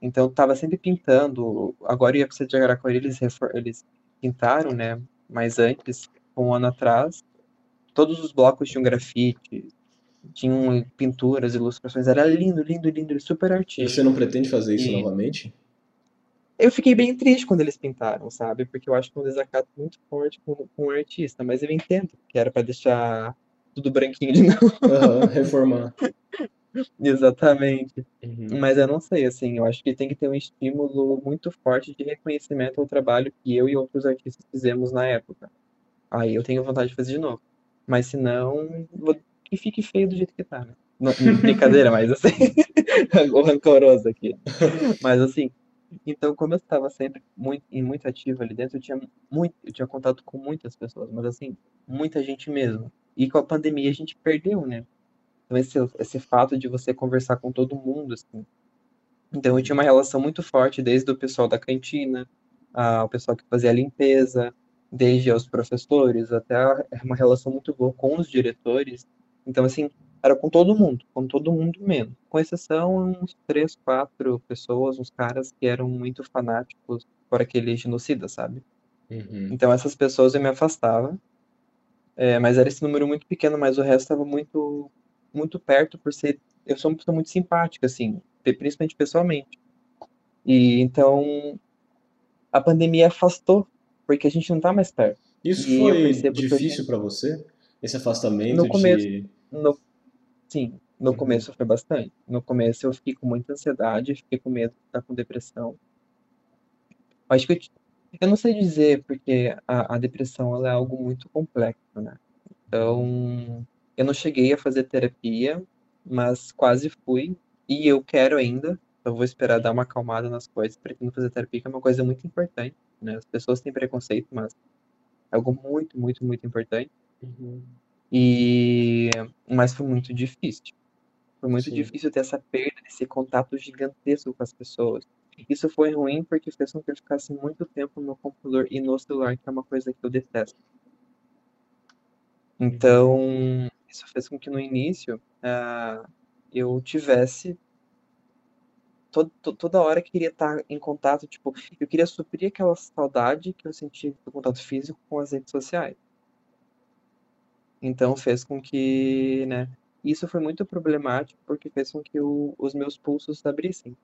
Speaker 2: Então eu tava sempre pintando. Agora ia precisar de Araraquara, eles, eles pintaram, né? Mas antes, um ano atrás, todos os blocos tinham grafite, tinham pinturas, ilustrações. Era lindo, lindo, lindo, super artístico.
Speaker 1: Você não pretende fazer isso e... novamente?
Speaker 2: Eu fiquei bem triste quando eles pintaram, sabe? Porque eu acho que é um desacato muito forte com, com um artista. Mas eu entendo que era para deixar tudo branquinho de novo.
Speaker 1: Uhum, reformar.
Speaker 2: Exatamente. Uhum. Mas eu não sei, assim, eu acho que tem que ter um estímulo muito forte de reconhecimento ao trabalho que eu e outros artistas fizemos na época. Aí eu tenho vontade de fazer de novo. Mas se não, vou... que fique feio do jeito que tá, né? Não, brincadeira, mas assim, o rancoroso aqui. Mas assim, então como eu estava sempre muito, muito ativo ali dentro, eu tinha muito, eu tinha contato com muitas pessoas, mas assim, muita gente mesmo. E com a pandemia a gente perdeu, né? Então, esse, esse fato de você conversar com todo mundo, assim. Então, eu tinha uma relação muito forte desde o pessoal da cantina, ao pessoal que fazia a limpeza, desde aos professores, até uma relação muito boa com os diretores. Então, assim, era com todo mundo, com todo mundo mesmo. Com exceção uns três, quatro pessoas, uns caras que eram muito fanáticos por aquele genocida, sabe? Uhum. Então, essas pessoas eu me afastava. É, mas era esse número muito pequeno, mas o resto estava muito muito perto por ser. Eu sou uma pessoa muito simpática, assim, principalmente pessoalmente. E então a pandemia afastou, porque a gente não tá mais perto.
Speaker 1: Isso e foi difícil para você? Esse afastamento no
Speaker 2: começo,
Speaker 1: de...
Speaker 2: no, sim, no começo foi bastante. No começo eu fiquei com muita ansiedade, fiquei com medo de estar com depressão. Acho que eu, eu não sei dizer, porque a, a depressão ela é algo muito complexo, né? Então, eu não cheguei a fazer terapia, mas quase fui. E eu quero ainda. Eu vou esperar dar uma acalmada nas coisas. Pretendo fazer terapia, que é uma coisa muito importante. Né? As pessoas têm preconceito, mas é algo muito, muito, muito importante. Uhum. E... Mas foi muito difícil. Foi muito Sim. difícil ter essa perda, esse contato gigantesco com as pessoas. Isso foi ruim porque fez com que eu ficasse muito tempo no computador e no celular, que é uma coisa que eu detesto. Então, isso fez com que no início uh, eu tivesse todo, toda hora queria estar em contato, tipo, eu queria suprir aquela saudade que eu sentia do contato físico com as redes sociais. Então fez com que, né, isso foi muito problemático porque fez com que o, os meus pulsos se abrissem.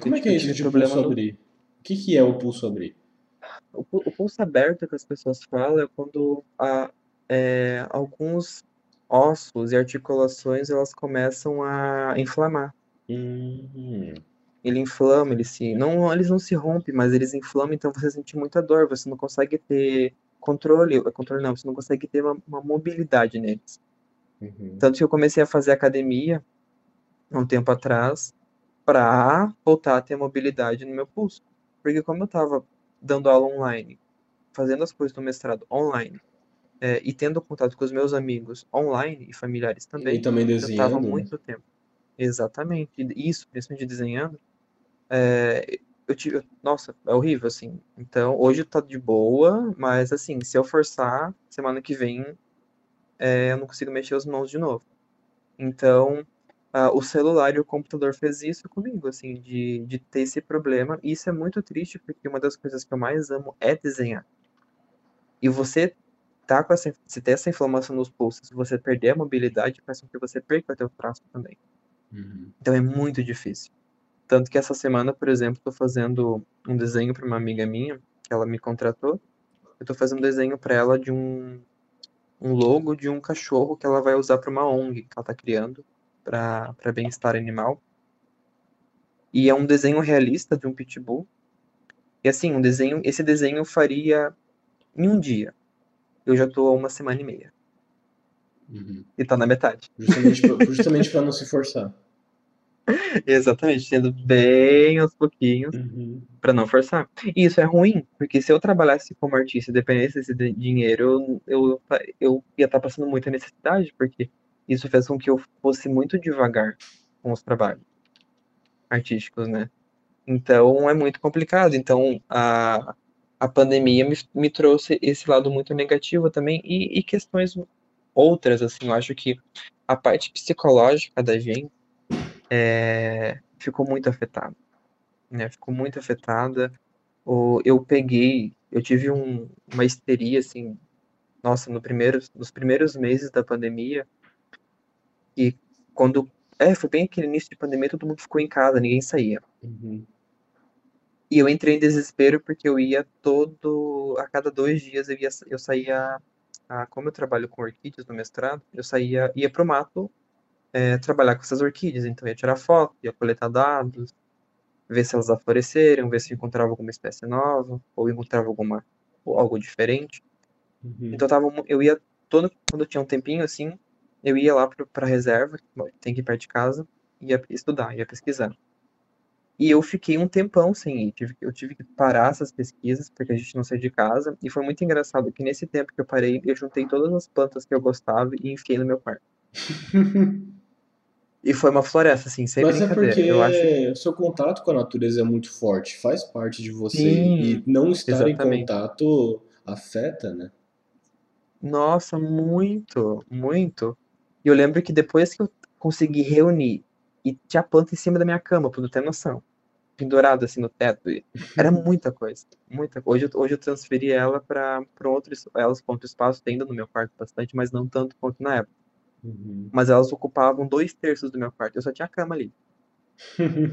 Speaker 1: Como é que é isso de pulso no... abrir? O que, que é o pulso abrir?
Speaker 2: O, o pulso aberto que as pessoas falam é quando a, é, alguns ossos e articulações elas começam a inflamar. Uhum. Ele inflama, ele se não, eles não se rompem, mas eles inflamam, então você sente muita dor, você não consegue ter controle, controle não, você não consegue ter uma, uma mobilidade neles. Uhum. Tanto que eu comecei a fazer academia um tempo atrás para voltar a ter mobilidade no meu pulso, porque como eu estava dando aula online, fazendo as coisas do mestrado online, é, e tendo contato com os meus amigos online e familiares também.
Speaker 1: E também desenhando. Eu estava
Speaker 2: né? muito tempo. Exatamente. Isso, principalmente desenhando. É, eu tive. Nossa, é horrível, assim. Então, hoje tá de boa, mas assim, se eu forçar, semana que vem é, eu não consigo mexer as mãos de novo. Então, uh, o celular e o computador fez isso comigo, assim, de, de ter esse problema. E isso é muito triste, porque uma das coisas que eu mais amo é desenhar. E você tá com essa, se ter essa inflamação nos pulsos, se você perder a mobilidade, faz com que você perca o teu traço também. Uhum. Então é muito difícil. Tanto que essa semana, por exemplo, estou fazendo um desenho para uma amiga minha, que ela me contratou. Eu estou fazendo um desenho para ela de um, um logo de um cachorro que ela vai usar para uma ONG que ela está criando para bem-estar animal. E é um desenho realista de um pitbull. E assim, um desenho, esse desenho eu faria em um dia eu já tô há uma semana e meia. Uhum. E tá na metade.
Speaker 1: Justamente pra, não se forçar.
Speaker 2: Exatamente, sendo bem aos pouquinhos uhum. para não forçar. E isso é ruim, porque se eu trabalhasse como artista e dependesse desse dinheiro, eu, eu, eu ia estar tá passando muita necessidade, porque isso fez com que eu fosse muito devagar com os trabalhos artísticos, né? Então é muito complicado. Então a, a pandemia me, me trouxe esse lado muito negativo também e, e questões outras, assim, eu acho que a parte psicológica da gente é, ficou muito afetada, né? Ficou muito afetada. Eu peguei, eu tive um, uma histeria, assim, nossa, no primeiro, nos primeiros meses da pandemia, e quando, é, foi bem aquele início de pandemia, todo mundo ficou em casa, ninguém saía.
Speaker 1: Uhum.
Speaker 2: E eu entrei em desespero porque eu ia todo, a cada dois dias eu, ia, eu saía, a, como eu trabalho com orquídeas no mestrado, eu saía, ia pro mato é, trabalhar com essas orquídeas, então ia tirar foto, ia coletar dados, ver se elas apareceram, ver se encontrava alguma espécie nova, ou encontrava alguma, algo diferente.
Speaker 1: Uhum.
Speaker 2: Então eu, tava, eu ia, todo, quando tinha um tempinho assim, eu ia lá para a reserva, tem que ir perto de casa, ia estudar, ia pesquisar. E eu fiquei um tempão sem ir, tive, eu tive que parar essas pesquisas, porque a gente não saiu de casa, e foi muito engraçado que nesse tempo que eu parei, eu juntei todas as plantas que eu gostava e enfiei no meu quarto. E foi uma floresta, assim, sem
Speaker 1: Mas é
Speaker 2: brincadeira.
Speaker 1: porque
Speaker 2: Eu acho.
Speaker 1: o seu contato com a natureza é muito forte, faz parte de você.
Speaker 2: Sim,
Speaker 1: E não estar em
Speaker 2: exatamente.
Speaker 1: contato afeta, né?
Speaker 2: Nossa, muito, muito. E eu lembro que depois que eu consegui reunir e tinha planta em cima da minha cama, pra não ter noção, pendurada assim no teto, era muita coisa, muita. Hoje, hoje eu transferi ela para outro, elas para outro espaço, tem ainda no meu quarto bastante, mas não tanto quanto na época.
Speaker 1: Uhum.
Speaker 2: Mas elas ocupavam dois terços do meu quarto. Eu só tinha a cama ali,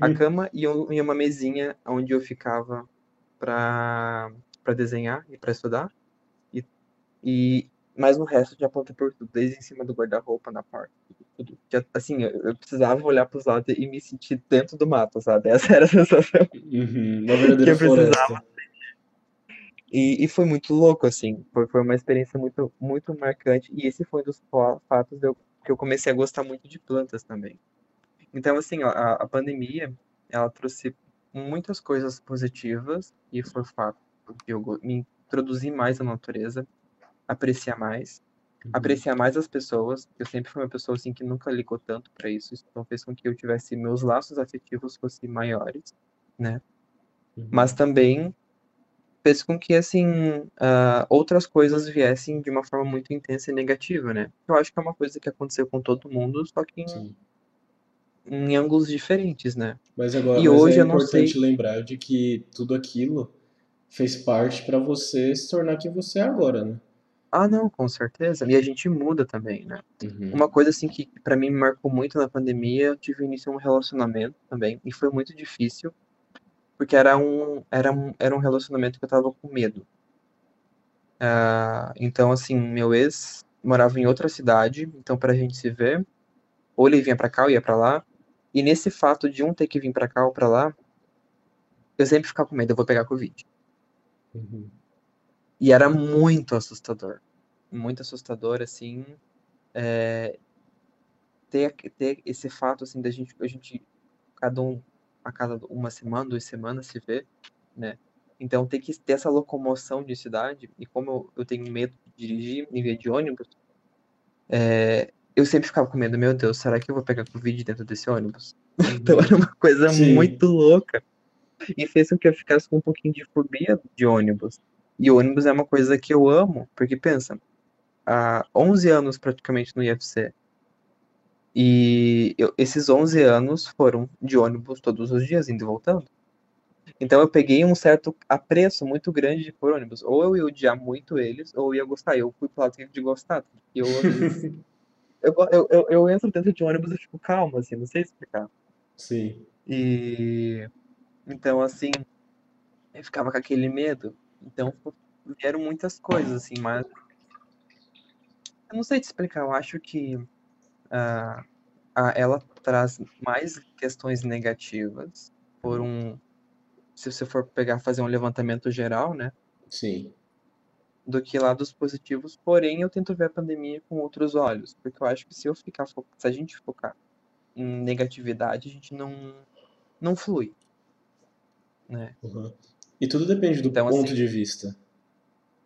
Speaker 2: a cama e, um- e uma mesinha onde eu ficava para desenhar e para estudar. E, e mas no resto tinha planta por tudo, desde em cima do guarda-roupa, na porta, tudo. Já, assim, eu, eu precisava olhar para os lados e me sentir dentro do mato, sabe? Essa era a sensação
Speaker 1: Uhum.
Speaker 2: Que eu precisava.
Speaker 1: floresta.
Speaker 2: E, e foi muito louco, assim. Foi, foi uma experiência muito, muito marcante. E esse foi um dos fa- fatos de eu, que eu comecei a gostar muito de plantas também. Então, assim, ó, a, a pandemia, ela trouxe muitas coisas positivas e foi fato de eu me introduzir mais na natureza, apreciar mais,
Speaker 1: Uhum.
Speaker 2: apreciar mais as pessoas. Eu sempre fui uma pessoa assim que nunca ligou tanto para isso, então fez com que eu tivesse meus laços afetivos fossem maiores, né? Mas
Speaker 1: Uhum.
Speaker 2: também fez com que assim ah, outras coisas viessem de uma forma muito intensa e negativa, né? Eu acho que é uma coisa que aconteceu com todo mundo, só que em, em ângulos diferentes, né?
Speaker 1: Mas agora,
Speaker 2: E
Speaker 1: mas
Speaker 2: hoje
Speaker 1: é
Speaker 2: eu não
Speaker 1: importante
Speaker 2: sei.
Speaker 1: lembrar de que tudo aquilo fez parte para você se tornar quem você é agora, né?
Speaker 2: Ah, não, com certeza. E a gente muda também, né?
Speaker 1: Uhum.
Speaker 2: Uma coisa assim que pra mim me marcou muito na pandemia, eu tive início um relacionamento também, e foi muito difícil, porque era um, era um, era um relacionamento que eu tava com medo. Ah, então, assim, meu ex morava em outra cidade, então pra gente se ver, ou ele vinha pra cá ou ia pra lá, e nesse fato de um ter que vir pra cá ou pra lá, eu sempre ficava com medo, eu vou pegar Covid.
Speaker 1: Uhum.
Speaker 2: E era muito assustador. Muito assustador, assim, é, ter, ter esse fato, assim, da gente, a gente, cada um, a cada uma semana, duas semanas se vê, né? Então ter que ter essa locomoção de cidade, e como eu, eu tenho medo de dirigir em via de ônibus, é, eu sempre ficava com medo, meu Deus, será que eu vou pegar Covid dentro desse ônibus? Então
Speaker 1: Uhum.
Speaker 2: era uma coisa
Speaker 1: Sim.
Speaker 2: muito louca. E fez com que eu ficasse com um pouquinho de fobia de ônibus. E ônibus é uma coisa que eu amo, porque pensa, há 11 anos praticamente no IFC. E eu- esses 11 anos foram de ônibus todos os dias, indo e voltando. Então eu peguei um certo apreço muito grande por ônibus. Ou eu ia odiar muito eles, ou eu ia gostar. Eu fui pro lado de gostar. Eu, eu, eu, eu, eu entro dentro de ônibus e fico calmo, assim, não sei explicar.
Speaker 1: Sim.
Speaker 2: E então, assim, eu ficava com aquele medo. Então vieram muitas coisas, assim, mas eu não sei te explicar. Eu acho que ah, a- ela traz mais questões negativas por um. Se você for pegar fazer um levantamento geral, né?
Speaker 1: Sim.
Speaker 2: Do que lados positivos. Porém, eu tento ver a pandemia com outros olhos. Porque eu acho que se eu ficar fo- se a gente focar em negatividade, a gente não, não flui, né?
Speaker 1: Uhum. E tudo depende do
Speaker 2: Então,
Speaker 1: ponto
Speaker 2: assim,
Speaker 1: de vista.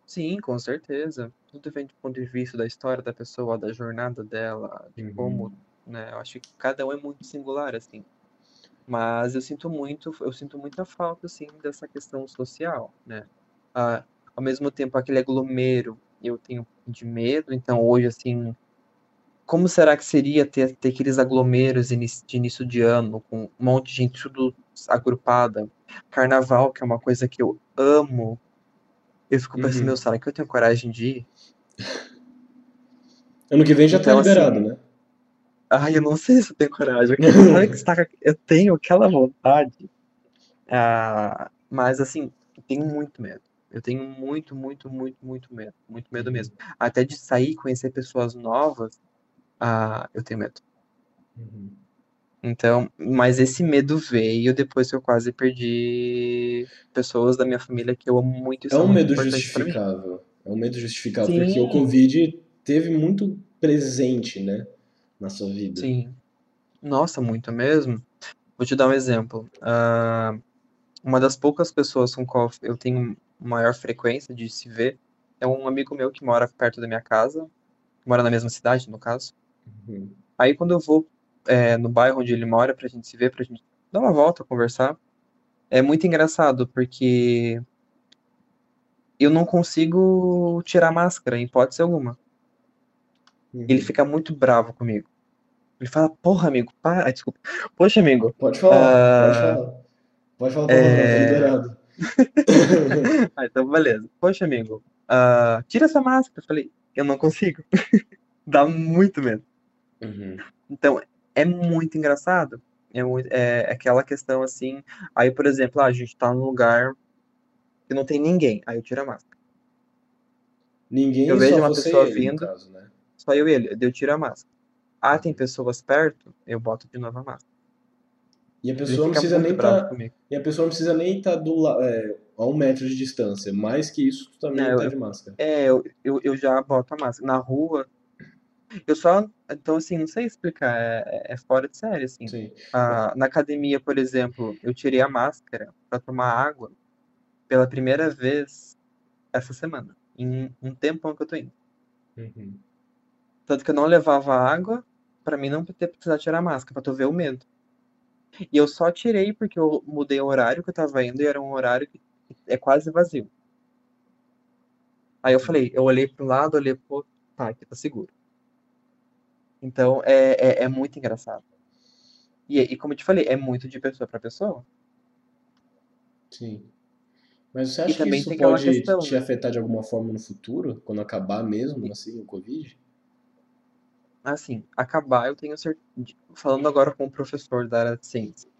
Speaker 2: sim, com certeza. Tudo depende do ponto de vista da história da pessoa, da jornada dela, de como,
Speaker 1: Uhum.
Speaker 2: né? Eu acho que cada um é muito singular, assim. Mas eu sinto muito, eu sinto muita falta, assim, dessa questão social, né? Ah, ao mesmo tempo, aquele aglomero, eu tenho de medo, então hoje, assim, como será que seria ter, ter aqueles aglomeros de início de ano, com um monte de gente tudo agrupada? Carnaval, que é uma coisa que eu amo. Eu fico pensando,
Speaker 1: Uhum.
Speaker 2: meu, será que eu tenho coragem de ir?
Speaker 1: Ano que vem já tá
Speaker 2: Então, assim,
Speaker 1: liberado, né?
Speaker 2: Ai, eu não sei se eu tenho coragem. Eu tenho aquela vontade. Ah, mas assim, tenho muito medo. Eu tenho muito, muito, muito, muito medo. Muito medo mesmo. Até de sair e conhecer pessoas novas, ah, eu tenho medo.
Speaker 1: Uhum.
Speaker 2: Então, mas esse medo veio depois que eu quase perdi pessoas da minha família que eu amo muito
Speaker 1: É
Speaker 2: são
Speaker 1: um medo justificável. É um medo justificável, porque o
Speaker 2: Sim,
Speaker 1: Covid teve muito presente, né, na sua vida.
Speaker 2: sim. Nossa, muito mesmo. Vou te dar um exemplo. Ah, uma das poucas pessoas com qual eu tenho maior frequência de se ver é um amigo meu que mora perto da minha casa, mora na mesma cidade, no caso.
Speaker 1: Uhum.
Speaker 2: Aí quando eu vou é, no bairro onde ele mora pra gente se ver, pra gente dar uma volta, conversar, é muito engraçado porque eu não consigo tirar a máscara, em hipótese alguma. Ele
Speaker 1: Uhum.
Speaker 2: fica muito bravo comigo. Ele fala, porra, amigo, para, desculpa. Poxa, amigo,
Speaker 1: Pode falar, pode
Speaker 2: ah,
Speaker 1: falar. Pode falar tá
Speaker 2: é...
Speaker 1: liberado.
Speaker 2: ah, então beleza. Poxa, amigo, ah, tira essa máscara. Eu falei, eu não consigo. Dá muito medo.
Speaker 1: Uhum.
Speaker 2: Então, é muito engraçado. É, muito, é aquela questão assim. Aí, por exemplo, ah, a gente tá num lugar que não tem ninguém. Aí eu tiro a máscara.
Speaker 1: Ninguém,
Speaker 2: Eu vejo uma pessoa
Speaker 1: ele,
Speaker 2: vindo,
Speaker 1: caso, né?
Speaker 2: só eu e ele. Eu tiro a máscara. Ah, tem pessoas perto, eu boto de novo a máscara.
Speaker 1: E a pessoa não precisa nem tá, e a pessoa não precisa nem estar do la- é, a um metro de distância. Mais que isso, tu também
Speaker 2: Não,
Speaker 1: tá
Speaker 2: eu,
Speaker 1: de máscara.
Speaker 2: é, eu, eu, eu já boto a máscara. Na rua, eu só. Então, assim, não sei explicar. É, é fora de série, assim.
Speaker 1: Sim.
Speaker 2: Ah, na academia, por exemplo, eu tirei a máscara pra tomar água pela primeira vez essa semana. Em um tempão que eu tô indo.
Speaker 1: Uhum.
Speaker 2: Tanto que eu não levava água pra mim não ter precisar tirar a máscara, pra tu ver o medo. E eu só tirei porque eu mudei o horário que eu tava indo e era um horário que é quase vazio. Aí eu falei, eu olhei pro lado, olhei pro outro, tá, aqui tá seguro. Então é, é, é muito engraçado. E, e como eu te falei, é muito de pessoa pra pessoa.
Speaker 1: Sim. Mas você
Speaker 2: E
Speaker 1: acha que
Speaker 2: também
Speaker 1: isso pode
Speaker 2: questão,
Speaker 1: te
Speaker 2: né?
Speaker 1: afetar de alguma forma no futuro? Quando acabar mesmo, assim, o Covid?
Speaker 2: Assim, acabar, eu tenho certeza. Falando agora com o professor da área de ciência.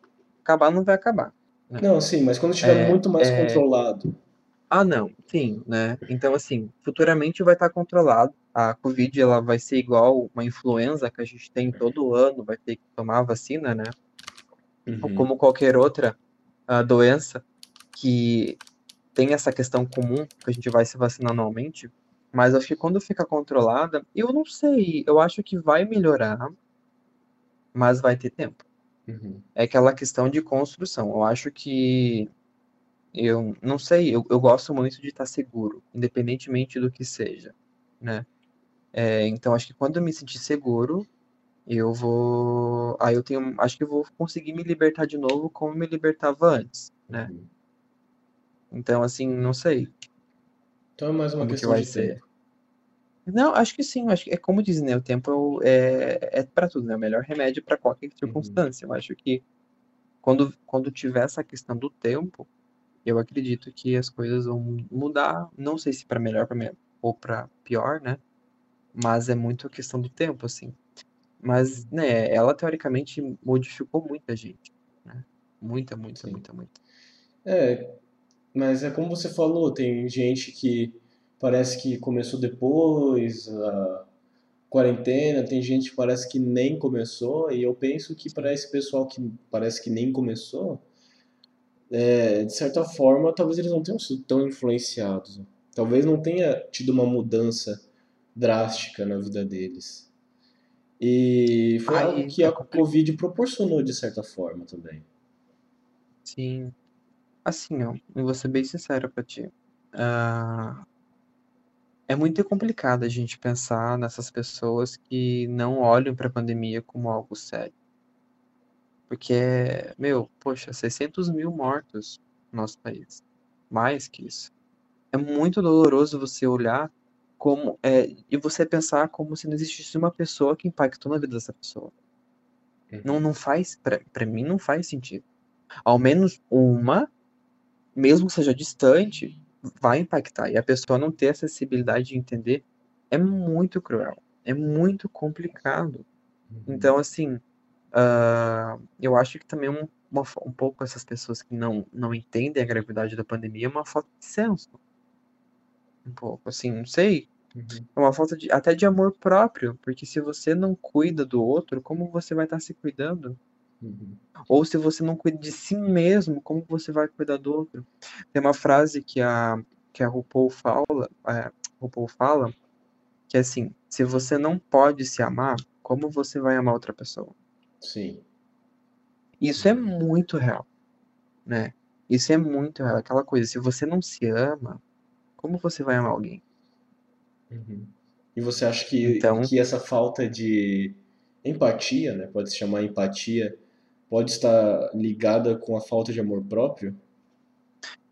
Speaker 2: Acabar não vai acabar, né?
Speaker 1: Não, sim, mas quando estiver
Speaker 2: É,
Speaker 1: muito mais
Speaker 2: é...
Speaker 1: controlado.
Speaker 2: Ah, não, sim, né? Então, assim, futuramente vai estar controlado. A Covid, ela vai ser igual uma influenza que a gente tem todo ano, vai ter que tomar a vacina, né?
Speaker 1: Uhum.
Speaker 2: como qualquer outra ah, doença que tem essa questão comum, que a gente vai se vacinar anualmente, mas acho que quando fica controlada, eu não sei, eu acho que vai melhorar, mas vai ter tempo.
Speaker 1: Uhum.
Speaker 2: É aquela questão de construção. Eu acho que eu não sei, eu, eu gosto muito de estar seguro, independentemente do que seja, né? É, então acho que quando eu me sentir seguro, eu vou, aí eu tenho, acho que eu vou conseguir me libertar de novo como me libertava antes, né?
Speaker 1: Uhum.
Speaker 2: Então assim, não sei
Speaker 1: Então é mais uma
Speaker 2: como que
Speaker 1: questão
Speaker 2: vai
Speaker 1: de
Speaker 2: ser.
Speaker 1: tempo.
Speaker 2: Não, acho que sim, acho que é como dizem, né? O tempo é, é para tudo, né? O melhor remédio para qualquer
Speaker 1: Uhum.
Speaker 2: circunstância. Eu acho que quando, quando tiver essa questão do tempo, eu acredito que as coisas vão mudar. Não sei se para melhor pra me- ou para pior, né? Mas é muito a questão do tempo, assim. Mas, né, ela teoricamente modificou muita gente, né? Muita, muita,
Speaker 1: Sim.
Speaker 2: muita, muita.
Speaker 1: É, mas é como você falou, tem gente que parece que começou depois a quarentena, tem gente que parece que nem começou, e eu penso que para esse pessoal que parece que nem começou, é, de certa forma, talvez eles não tenham sido tão influenciados. Talvez não tenha tido uma mudança drástica na vida deles. E foi algo
Speaker 2: Aí
Speaker 1: que a. Covid proporcionou de certa forma também.
Speaker 2: Sim. Assim, ó, eu vou ser bem sincero pra ti. Ah, é muito complicado a gente pensar nessas pessoas que não olham pra pandemia como algo sério. Porque, meu, poxa, 600 mil mortos no nosso país. Mais que isso. É muito doloroso você olhar como é, e você pensar como se não existisse uma pessoa que impactou na vida dessa pessoa.
Speaker 1: Uhum.
Speaker 2: Não, não faz, para mim não faz sentido. Ao menos uma, mesmo que seja distante, vai impactar. E a pessoa não ter acessibilidade de entender é muito cruel, é muito complicado.
Speaker 1: Uhum.
Speaker 2: Então, assim, uh, eu acho que também um, uma, um pouco essas pessoas que não, não entendem a gravidade da pandemia é uma falta de senso. Um pouco, assim, não sei.
Speaker 1: Uhum.
Speaker 2: É uma falta de, até de amor próprio, porque se você não cuida do outro, como você vai estar se cuidando?
Speaker 1: Uhum.
Speaker 2: Ou se você não cuida de si mesmo, como você vai cuidar do outro? Tem uma frase que a, que a RuPaul fala, a RuPaul fala, que é assim, se você não pode se amar, como você vai amar outra pessoa?
Speaker 1: Sim.
Speaker 2: Isso é muito real, né? Isso é muito real. Aquela coisa, se você não se ama, como você vai amar alguém?
Speaker 1: Uhum. E você acha que,
Speaker 2: Então-
Speaker 1: que essa falta de empatia, né, pode se chamar empatia, pode estar ligada com a falta de amor próprio?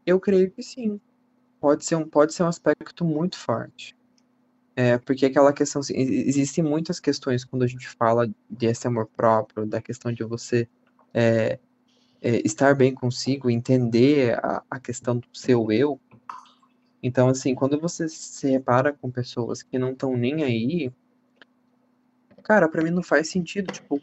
Speaker 2: Eu creio que sim. Pode ser um, pode ser um aspecto muito forte. É, porque aquela questão, assim, existem muitas questões quando a gente fala desse amor próprio, da questão de você é, é, estar bem consigo, entender a, a questão do seu eu. Então, assim, quando você se repara com pessoas que não estão nem aí, cara, pra mim não faz sentido, tipo,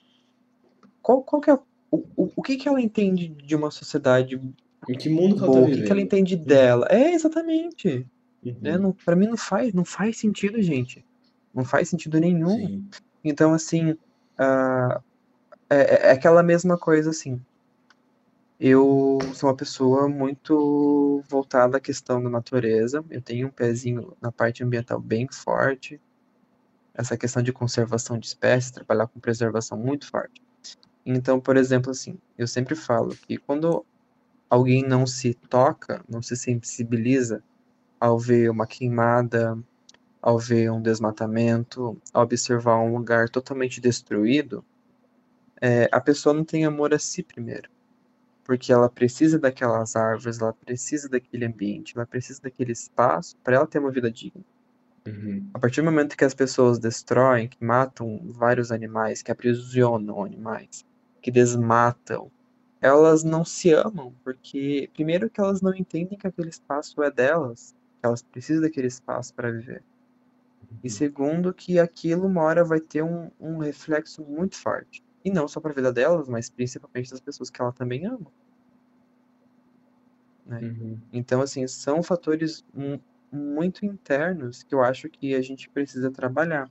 Speaker 2: qual, qual que é, o, o, o que que ela entende de uma sociedade
Speaker 1: Em que mundo que ela
Speaker 2: boa?
Speaker 1: tá
Speaker 2: O que que ela entende dela? É, exatamente.
Speaker 1: Uhum.
Speaker 2: né? Não, para mim não faz, não faz sentido, gente. Não faz sentido nenhum.
Speaker 1: Sim.
Speaker 2: Então, assim, ah, é, é aquela mesma coisa, assim. Eu sou uma pessoa muito voltada à questão da natureza. Eu tenho um pezinho na parte ambiental bem forte. Essa questão de conservação de espécies, trabalhar com preservação muito forte. Então, por exemplo, assim, eu sempre falo que quando alguém não se toca, não se sensibiliza ao ver uma queimada, ao ver um desmatamento, ao observar um lugar totalmente destruído, é, a pessoa não tem amor a si primeiro. Porque ela precisa daquelas árvores, ela precisa daquele ambiente, ela precisa daquele espaço para ela ter uma vida digna.
Speaker 1: Uhum.
Speaker 2: A partir do momento que as pessoas destroem, que matam vários animais, que aprisionam animais, que desmatam, elas não se amam, porque primeiro que elas não entendem que aquele espaço é delas, que elas precisam daquele espaço para viver. E segundo que aquilo uma hora vai ter um, um reflexo muito forte. E não só para a vida delas, mas principalmente das pessoas que ela também ama. Né?
Speaker 1: Uhum.
Speaker 2: Então, assim, são fatores mu- muito internos que eu acho que a gente precisa trabalhar.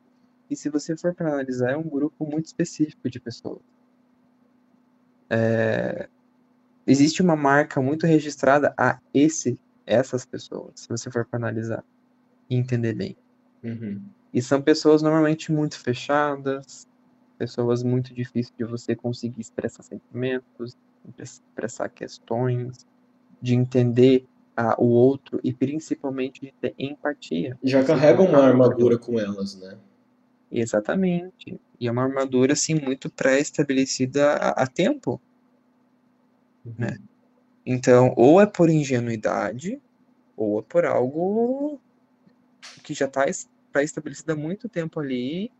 Speaker 2: E se você for para analisar, é um grupo muito específico de pessoas. É, Existe uma marca muito registrada a esse, essas pessoas, se você for para analisar e entender bem.
Speaker 1: Uhum.
Speaker 2: E são pessoas normalmente muito fechadas, pessoas muito difíceis de você conseguir expressar sentimentos, expressar questões, de entender ah, o outro e principalmente de ter empatia.
Speaker 1: Já carregam uma armadura com elas, né?
Speaker 2: Exatamente. E é uma armadura, assim, muito pré-estabelecida a, a tempo,
Speaker 1: Uhum.
Speaker 2: né? Então, ou é por ingenuidade, ou é por algo que já está pré-estabelecido há muito tempo ali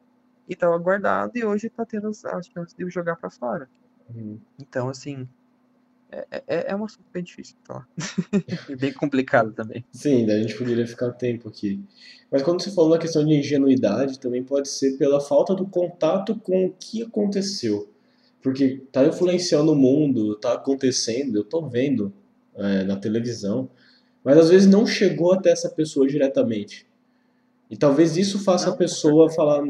Speaker 2: e estava guardado e hoje está tendo as chances de jogar para fora.
Speaker 1: Uhum.
Speaker 2: Então, assim, é, é, é um assunto bem difícil, tá? e bem complicado também.
Speaker 1: Sim, daí a gente poderia ficar tempo aqui. Mas quando você falou na questão de ingenuidade, também pode ser pela falta do contato com o que aconteceu. Porque tá influenciando o mundo, tá acontecendo, eu tô vendo é, na televisão, mas às vezes não chegou até essa pessoa diretamente. E talvez isso faça
Speaker 2: Não,
Speaker 1: a pessoa falar,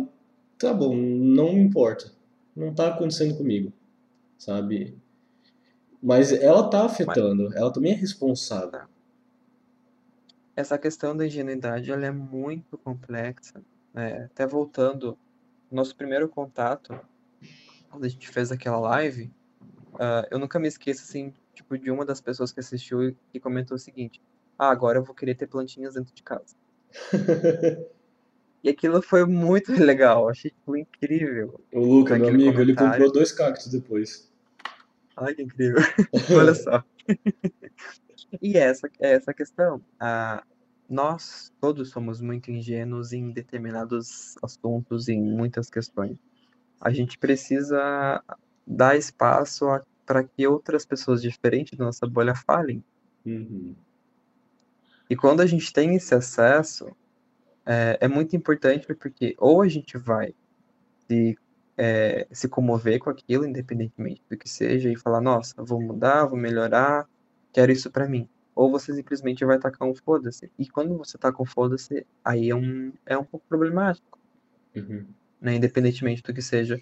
Speaker 1: tá bom, não me importa, não tá acontecendo comigo, sabe? Mas ela tá afetando, ela também é responsável.
Speaker 2: Essa questão da ingenuidade, ela é muito complexa. né? Até voltando, nosso primeiro contato, quando a gente fez aquela live, ah, eu nunca me esqueço, assim, tipo, de uma das pessoas que assistiu e que comentou o seguinte, ah, agora eu vou querer ter plantinhas dentro de casa. E aquilo foi muito legal, achei, tipo, incrível.
Speaker 1: O Luca, meu amigo, ele
Speaker 2: comentário.
Speaker 1: comprou dois cactos depois.
Speaker 2: Ai, que incrível. Olha só. E essa é essa questão. A, nós todos somos muito ingênuos em determinados assuntos, em muitas questões. A gente precisa dar espaço para que outras pessoas diferentes da nossa bolha falem.
Speaker 1: Uhum.
Speaker 2: E quando a gente tem esse acesso, é, é muito importante porque ou a gente vai se, é, se comover com aquilo, independentemente do que seja, e falar, nossa, vou mudar, vou melhorar, quero isso para mim ou você simplesmente vai tacar um foda-se. E quando você taca um foda-se, aí é um, é um pouco problemático.
Speaker 1: Uhum.
Speaker 2: Né? Independentemente do que seja.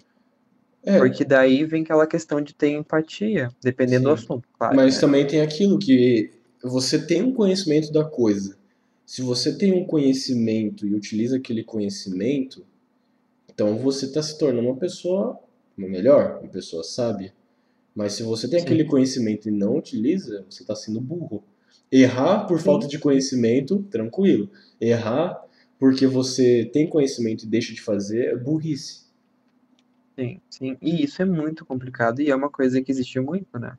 Speaker 1: É,
Speaker 2: Porque daí vem aquela questão de ter empatia, dependendo do
Speaker 1: Sim.
Speaker 2: assunto, claro.
Speaker 1: mas
Speaker 2: né?
Speaker 1: também tem aquilo que você tem um conhecimento da coisa. Se você tem um conhecimento e utiliza aquele conhecimento, então você está se tornando uma pessoa melhor, uma pessoa sábia. Mas se você tem
Speaker 2: Sim.
Speaker 1: aquele conhecimento e não utiliza, você está sendo burro. Errar por
Speaker 2: Sim.
Speaker 1: falta de conhecimento, tranquilo. Errar porque você tem conhecimento e deixa de fazer é burrice.
Speaker 2: Sim, sim. E isso é muito complicado e é uma coisa que existe muito, né?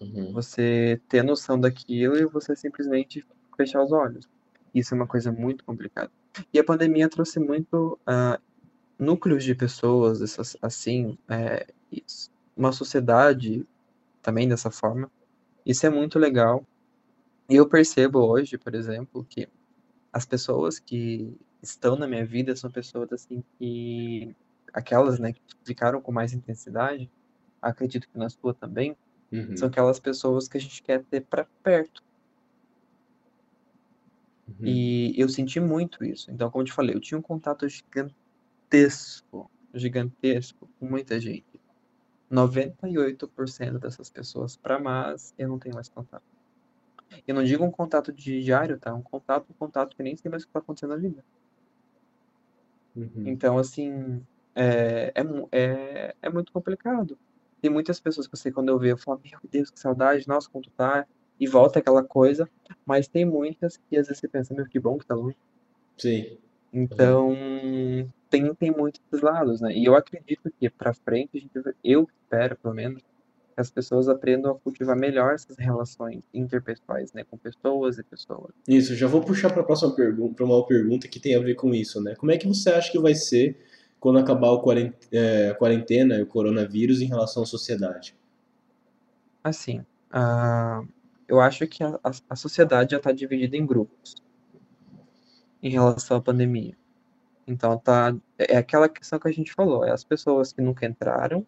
Speaker 1: Uhum.
Speaker 2: Você ter noção daquilo e você simplesmente fechar os olhos. Isso é uma coisa muito complicada. E a pandemia trouxe muito ah, núcleos de pessoas, essas, assim, é, uma sociedade também dessa forma. Isso é muito legal. E eu percebo hoje, por exemplo, que as pessoas que estão na minha vida são pessoas assim que aquelas, né, que ficaram com mais intensidade, acredito que na sua também,
Speaker 1: Uhum.
Speaker 2: são aquelas pessoas que a gente quer ter para perto.
Speaker 1: Uhum.
Speaker 2: E eu senti muito isso. Então, como eu te falei, eu tinha um contato gigantesco, gigantesco com muita gente. 98% dessas pessoas para mais, eu não tenho mais contato. Eu não digo um contato de diário, tá? Um contato, um contato que nem sei mais o que tá acontecendo na vida.
Speaker 1: Uhum.
Speaker 2: Então, assim, é, é, é, é muito complicado. Tem muitas pessoas que eu sei quando eu vejo, eu falo, meu Deus, que saudade, nossa, como tu tá? E volta aquela coisa. Mas tem muitas que às vezes você pensa, meu, que bom que tá longe.
Speaker 1: Sim.
Speaker 2: Então, tem, tem muitos lados, né? E eu acredito que pra frente, a gente, eu espero, pelo menos, que as pessoas aprendam a cultivar melhor essas relações interpessoais, né? Com pessoas e pessoas.
Speaker 1: Isso, já vou puxar para a próxima pergunta, para uma pergunta que tem a ver com isso, né? Como é que você acha que vai ser quando acabar é, a quarentena e o coronavírus em relação à sociedade?
Speaker 2: Assim, ah, eu acho que a, a, sociedade já está dividida em grupos em relação à pandemia. Então, tá, é aquela questão que a gente falou, é as pessoas que nunca entraram,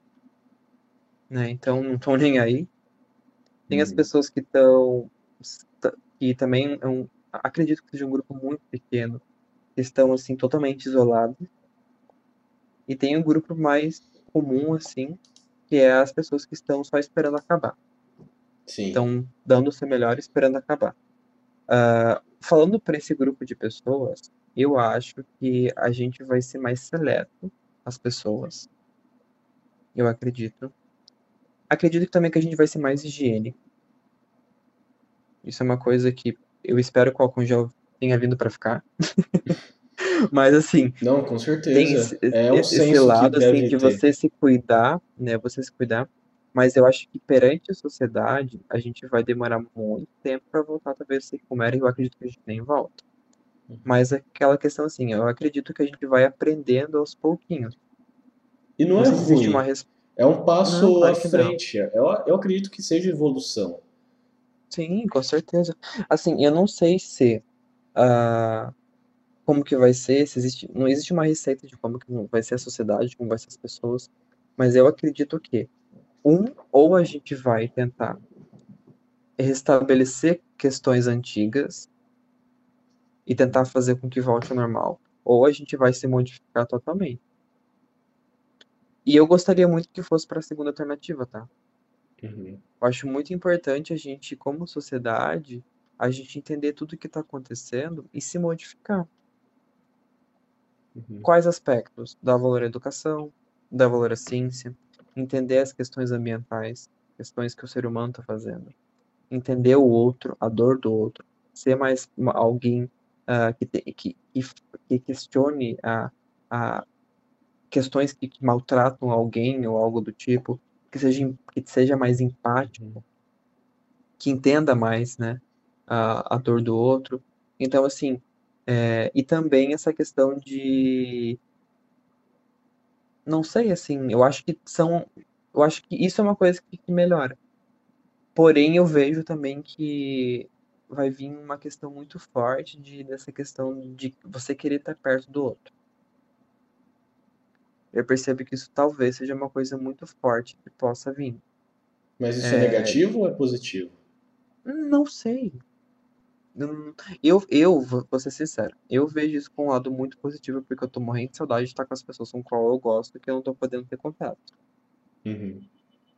Speaker 2: né? Então, não estão nem aí. Tem as
Speaker 1: Uhum.
Speaker 2: pessoas que estão, que também é um, acredito que seja um grupo muito pequeno, que estão, assim, totalmente isolados. E tem um grupo mais comum, assim, que é as pessoas que estão só esperando acabar.
Speaker 1: Sim.
Speaker 2: estão dando o seu melhor esperando acabar. Ah, falando para esse grupo de pessoas, eu acho que a gente vai ser mais seleto, as pessoas. Eu acredito. Acredito também que a gente vai ser mais higiênico. Isso é uma coisa que eu espero que o álcool gel tenha vindo para ficar. Mas assim,
Speaker 1: Não, com
Speaker 2: tem
Speaker 1: certeza.
Speaker 2: esse,
Speaker 1: É um
Speaker 2: esse
Speaker 1: senso que
Speaker 2: lado assim de
Speaker 1: ter.
Speaker 2: você se cuidar, né? Você se cuidar. Mas eu acho que perante a sociedade, a gente vai demorar muito tempo para voltar talvez a ser como era, e eu acredito que a gente nem volta.
Speaker 1: Uhum.
Speaker 2: Mas aquela questão assim, eu acredito que a gente vai aprendendo aos pouquinhos.
Speaker 1: E não
Speaker 2: Não
Speaker 1: é
Speaker 2: se existe uma
Speaker 1: ruim,
Speaker 2: res...
Speaker 1: é um passo
Speaker 2: Não,
Speaker 1: à
Speaker 2: claro não.
Speaker 1: frente. Eu, eu acredito que seja evolução.
Speaker 2: Sim, com certeza. Assim, eu não sei se ah, como que vai ser, se existe, não existe uma receita de como que vai ser a sociedade, como vai ser as pessoas, mas eu acredito que um ou a gente vai tentar restabelecer questões antigas e tentar fazer com que volte ao normal, ou a gente vai se modificar totalmente. E eu gostaria muito que fosse para a segunda alternativa, tá?
Speaker 1: Uhum.
Speaker 2: Eu acho muito importante a gente, como sociedade, a gente entender tudo o que está acontecendo e se modificar.
Speaker 1: Uhum.
Speaker 2: Quais aspectos? Dar valor à educação, dar valor à ciência, entender as questões ambientais, questões que o ser humano está fazendo, entender o outro, a dor do outro, ser mais alguém ah, que, te- que, que, que questione a, a questões que, que maltratam alguém ou algo do tipo, que seja, que seja mais empático,
Speaker 1: Uhum.
Speaker 2: que entenda mais, né, a, a dor do outro. Então, assim, é, e também essa questão de. Não sei, assim, eu acho que são. Eu acho que isso é uma coisa que, que melhora. Porém, eu vejo também que vai vir uma questão muito forte de, dessa questão de você querer estar perto do outro. Eu percebo que isso talvez seja uma coisa muito forte que possa vir.
Speaker 1: Mas isso é, é negativo ou é positivo?
Speaker 2: Não sei. Eu, eu vou ser sincero, eu vejo isso com um lado muito positivo, porque eu tô morrendo de saudade de estar com as pessoas com qual eu gosto, que eu não tô podendo ter contato.
Speaker 1: Uhum.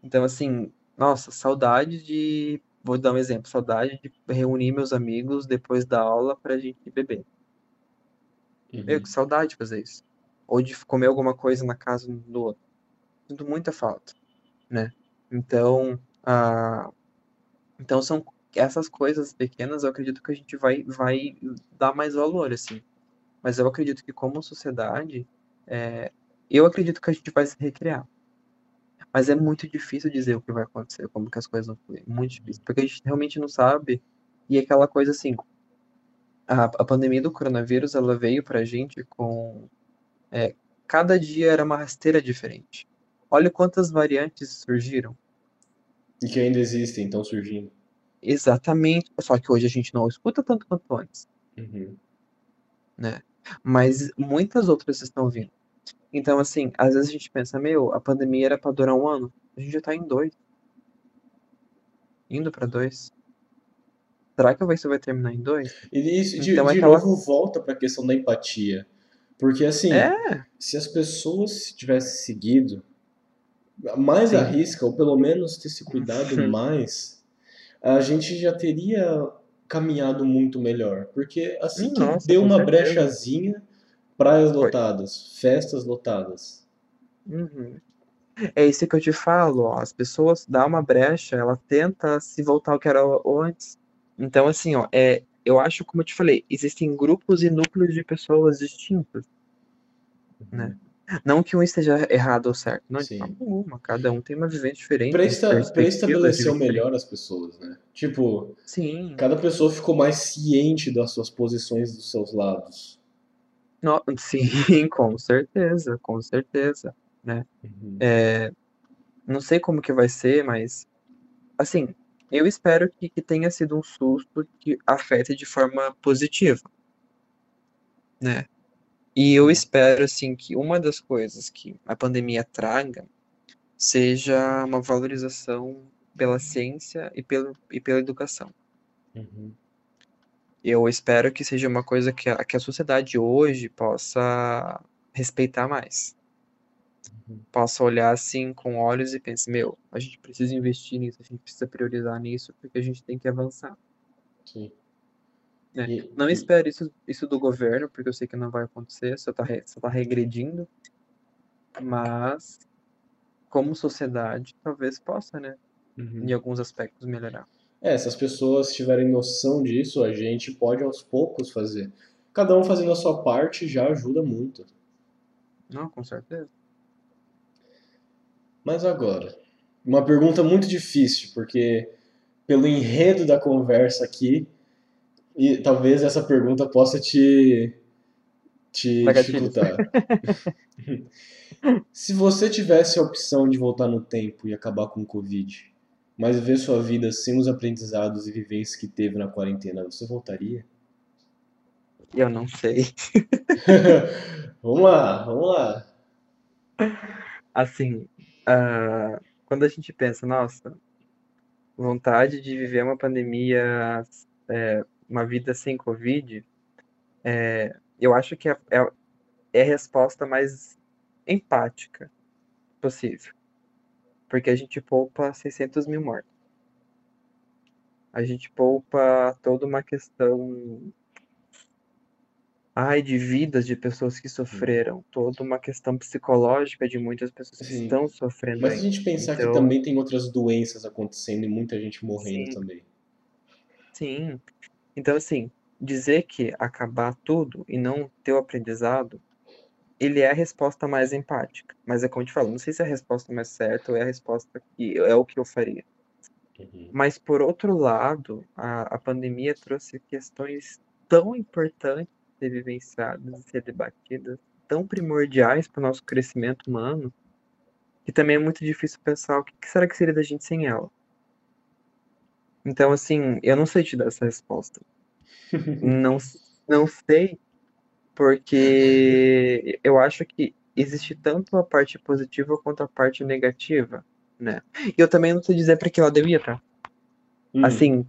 Speaker 2: Então, assim, nossa, saudade de. Vou dar um exemplo, saudade de reunir meus amigos depois da aula pra gente beber.
Speaker 1: Uhum.
Speaker 2: Meu, que saudade de fazer isso. Ou de comer alguma coisa na casa do outro. Sinto muita falta, né? Então, ah, então são essas coisas pequenas, eu acredito que a gente vai, vai dar mais valor, assim. Mas eu acredito que como sociedade, é, eu acredito que a gente vai se recriar. Mas é muito difícil dizer o que vai acontecer, como que as coisas vão fluir. Muito difícil. Porque a gente realmente não sabe. E aquela coisa assim, a, a pandemia do coronavírus, ela veio pra gente com... É, cada dia era uma rasteira diferente. Olha quantas variantes surgiram.
Speaker 1: E que ainda existem, estão surgindo.
Speaker 2: Exatamente. Só que hoje a gente não escuta tanto quanto antes.
Speaker 1: Uhum.
Speaker 2: Né? Mas muitas outras estão vindo. Então, assim, às vezes a gente pensa, meu, a pandemia era pra durar um ano. A gente já tá em dois. Indo pra dois. Será que isso vai terminar em dois?
Speaker 1: E isso, de, então, é de aquela... novo, volta pra questão da empatia. Porque, assim,
Speaker 2: é.
Speaker 1: se as pessoas tivessem seguido mais Sim. a risca, ou pelo menos ter se cuidado mais, a gente já teria caminhado muito melhor. Porque assim que
Speaker 2: Nossa,
Speaker 1: deu uma
Speaker 2: certeza.
Speaker 1: brechazinha, praias lotadas, festas lotadas.
Speaker 2: Uhum. É isso que eu te falo, ó, as pessoas dão uma brecha, ela tenta se voltar ao que era antes. Então, assim, ó, é, eu acho, como eu te falei, existem grupos e núcleos de pessoas distintos, né? Não que um esteja errado ou certo, não, de
Speaker 1: Sim.
Speaker 2: forma alguma. Cada um tem uma vivência diferente.
Speaker 1: Pra,
Speaker 2: tem
Speaker 1: esta, pra
Speaker 2: perspectivas
Speaker 1: estabelecer melhor as pessoas, né? Tipo,
Speaker 2: Sim.
Speaker 1: cada pessoa ficou mais ciente das suas posições dos seus lados.
Speaker 2: No- sim, com certeza, com certeza, né?
Speaker 1: Uhum.
Speaker 2: É, não sei como que vai ser, mas assim, eu espero que, que tenha sido um susto que afete de forma positiva, né? E eu espero assim que uma das coisas que a pandemia traga seja uma valorização pela ciência e pelo, e pela educação.
Speaker 1: Uhum.
Speaker 2: Eu espero que seja uma coisa que a, que a sociedade hoje possa respeitar mais.
Speaker 1: Uhum.
Speaker 2: Possa olhar assim com olhos e pense, meu, a gente precisa investir nisso, a gente precisa priorizar nisso, porque a gente tem que avançar.
Speaker 1: Sim.
Speaker 2: Né?
Speaker 1: E-
Speaker 2: Não
Speaker 1: e-
Speaker 2: espero isso, isso do governo, porque eu sei que não vai acontecer, só tá, re- só tá regredindo. Mas, como sociedade, talvez possa, né?
Speaker 1: Uhum.
Speaker 2: Em alguns aspectos melhorar.
Speaker 1: É, se as pessoas tiverem noção disso, a gente pode aos poucos fazer. Cada um fazendo a sua parte já ajuda muito.
Speaker 2: Não, com certeza.
Speaker 1: Mas agora, uma pergunta muito difícil, porque pelo enredo da conversa aqui, e talvez essa pergunta possa te, te dificultar. Se você tivesse a opção de voltar no tempo e acabar com o Covid, mas viver sua vida sem os aprendizados e vivências que teve na quarentena, você voltaria?
Speaker 2: Eu não sei.
Speaker 1: vamos lá, vamos lá.
Speaker 2: Assim, ah, quando a gente pensa, nossa, vontade de viver uma pandemia, é, uma vida sem Covid, é, eu acho que é, é, é a resposta mais empática possível. Porque a gente poupa 600 mil mortos. A gente poupa toda uma questão ai, de vidas de pessoas que sofreram, toda uma questão psicológica de muitas pessoas que
Speaker 1: Sim.
Speaker 2: estão sofrendo
Speaker 1: Mas se a gente pensar que
Speaker 2: Então,
Speaker 1: também tem outras doenças acontecendo e muita gente morrendo
Speaker 2: sim,
Speaker 1: também.
Speaker 2: sim. Então, assim, dizer que acabar tudo e não ter o aprendizado, ele é a resposta mais empática. Mas é como eu te falo, não sei se é a resposta mais certa ou é a resposta que é o que eu faria.
Speaker 1: Uhum.
Speaker 2: Mas, por outro lado, a, a pandemia trouxe questões tão importantes de ser vivenciadas e ser debatidas, tão primordiais para o nosso crescimento humano, que também é muito difícil pensar o que será que seria da gente sem ela. Então, assim, eu não sei te dar essa resposta. não, não sei, porque eu acho que existe tanto a parte positiva quanto a parte negativa, né? E eu também não sei dizer para que lado eu ia, tá? Hum. Assim,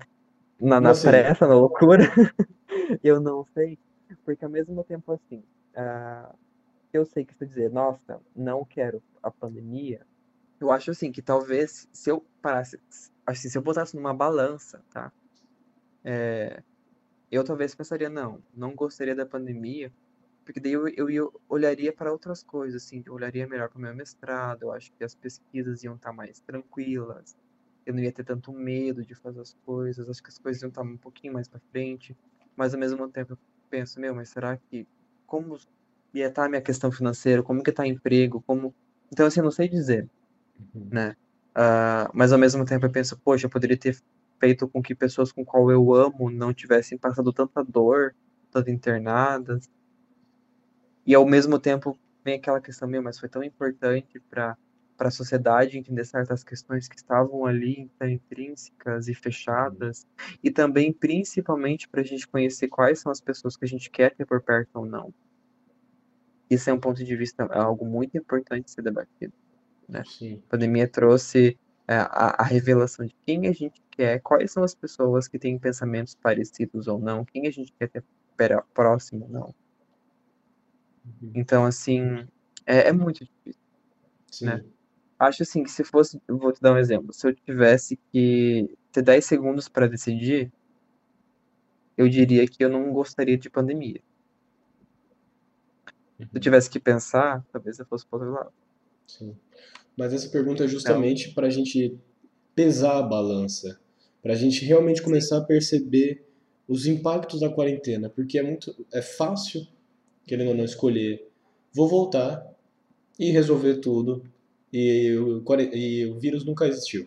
Speaker 2: na, na pressa, na loucura, eu não sei. Porque ao mesmo tempo, assim, uh, eu sei que se dizer, nossa, não quero a pandemia, eu acho assim que talvez se eu parasse, assim, se eu botasse numa balança, tá? É, eu talvez pensaria, não, não gostaria da pandemia, porque daí eu, eu, eu olharia para outras coisas, assim, eu olharia melhor para o meu mestrado, eu acho que as pesquisas iam estar tá mais tranquilas, eu não ia ter tanto medo de fazer as coisas, acho que as coisas iam estar tá um pouquinho mais para frente, mas ao mesmo tempo eu penso, meu, mas será que, como ia estar tá a minha questão financeira, como que está emprego, como... Então, assim, eu não sei dizer, uhum. né? Uh, mas ao mesmo tempo eu penso, poxa, eu poderia ter feito com que pessoas com qual eu amo não tivessem passado tanta dor, tanto internadas. E ao mesmo tempo vem aquela questão, meu, mas foi tão importante para para a sociedade entender certas questões que estavam ali intrínsecas e fechadas, e também principalmente para a gente conhecer quais são as pessoas que a gente quer ter por perto ou não. Isso é um ponto de vista, é algo muito importante ser debatido. Né? Sim. A pandemia trouxe é, a, a, revelação de quem a gente quer, quais são as pessoas que têm pensamentos parecidos ou não, quem a gente quer ter próximo ou não. Uhum. Então, assim, é, é, muito difícil. Sim. Né? Acho assim que se fosse, vou te dar um exemplo, se eu tivesse que ter 10 segundos para decidir, eu diria que eu não gostaria de pandemia. Se eu uhum. tivesse que pensar, talvez eu fosse para outro lado.
Speaker 1: Sim. Mas essa pergunta é justamente então, para a gente pesar a balança, para a gente realmente começar a perceber os impactos da quarentena, porque é muito é fácil, querendo ou não escolher, vou voltar e resolver tudo e o, e o vírus nunca existiu.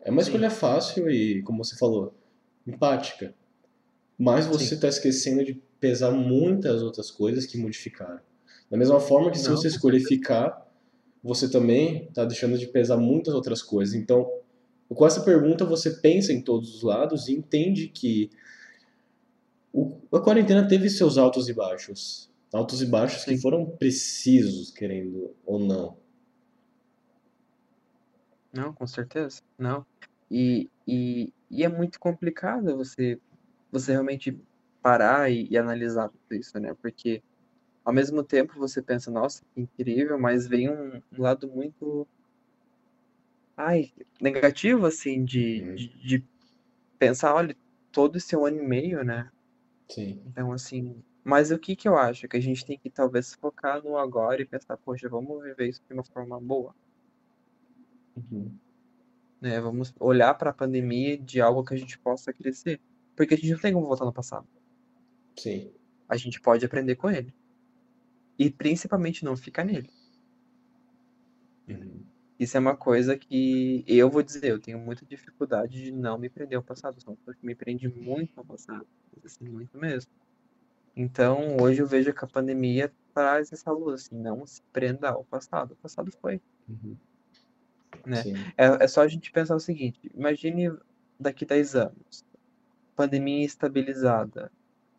Speaker 1: É uma Sim. escolha fácil e, como você falou, empática. Mas você está esquecendo de pesar muitas outras coisas que modificaram. Da mesma forma que se não, você escolher ficar, você também está deixando de pesar muitas outras coisas. Então, com essa pergunta, você pensa em todos os lados e entende que o, a quarentena teve seus altos e baixos. Altos e baixos Sim. que foram precisos, querendo ou não.
Speaker 2: Não, com certeza. Não. E, e, e é muito complicado você, você realmente parar e, e analisar tudo isso, né? Porque ao mesmo tempo você pensa, nossa, que incrível, mas vem um, um lado muito ai, negativo, assim, de, uhum. de, de, pensar, olha, todo esse um ano e meio, né?
Speaker 1: Sim.
Speaker 2: Então, assim, mas o que que eu acho? Que a gente tem que talvez focar no agora e pensar, poxa, vamos viver isso de uma forma boa.
Speaker 1: Uhum.
Speaker 2: Né? Vamos olhar para a pandemia de algo que a gente possa crescer. Porque a gente não tem como voltar no passado.
Speaker 1: Sim.
Speaker 2: A gente pode aprender com ele. E principalmente não ficar nele.
Speaker 1: Uhum.
Speaker 2: Isso é uma coisa que eu vou dizer, eu tenho muita dificuldade de não me prender ao passado. Sou uma pessoa que me prende muito ao passado. Assim, muito mesmo. Então, hoje eu vejo que a pandemia traz essa luz, assim, não se prenda ao passado. O passado foi.
Speaker 1: Uhum.
Speaker 2: Né? É, é só a gente pensar o seguinte: imagine daqui 10 anos, pandemia estabilizada,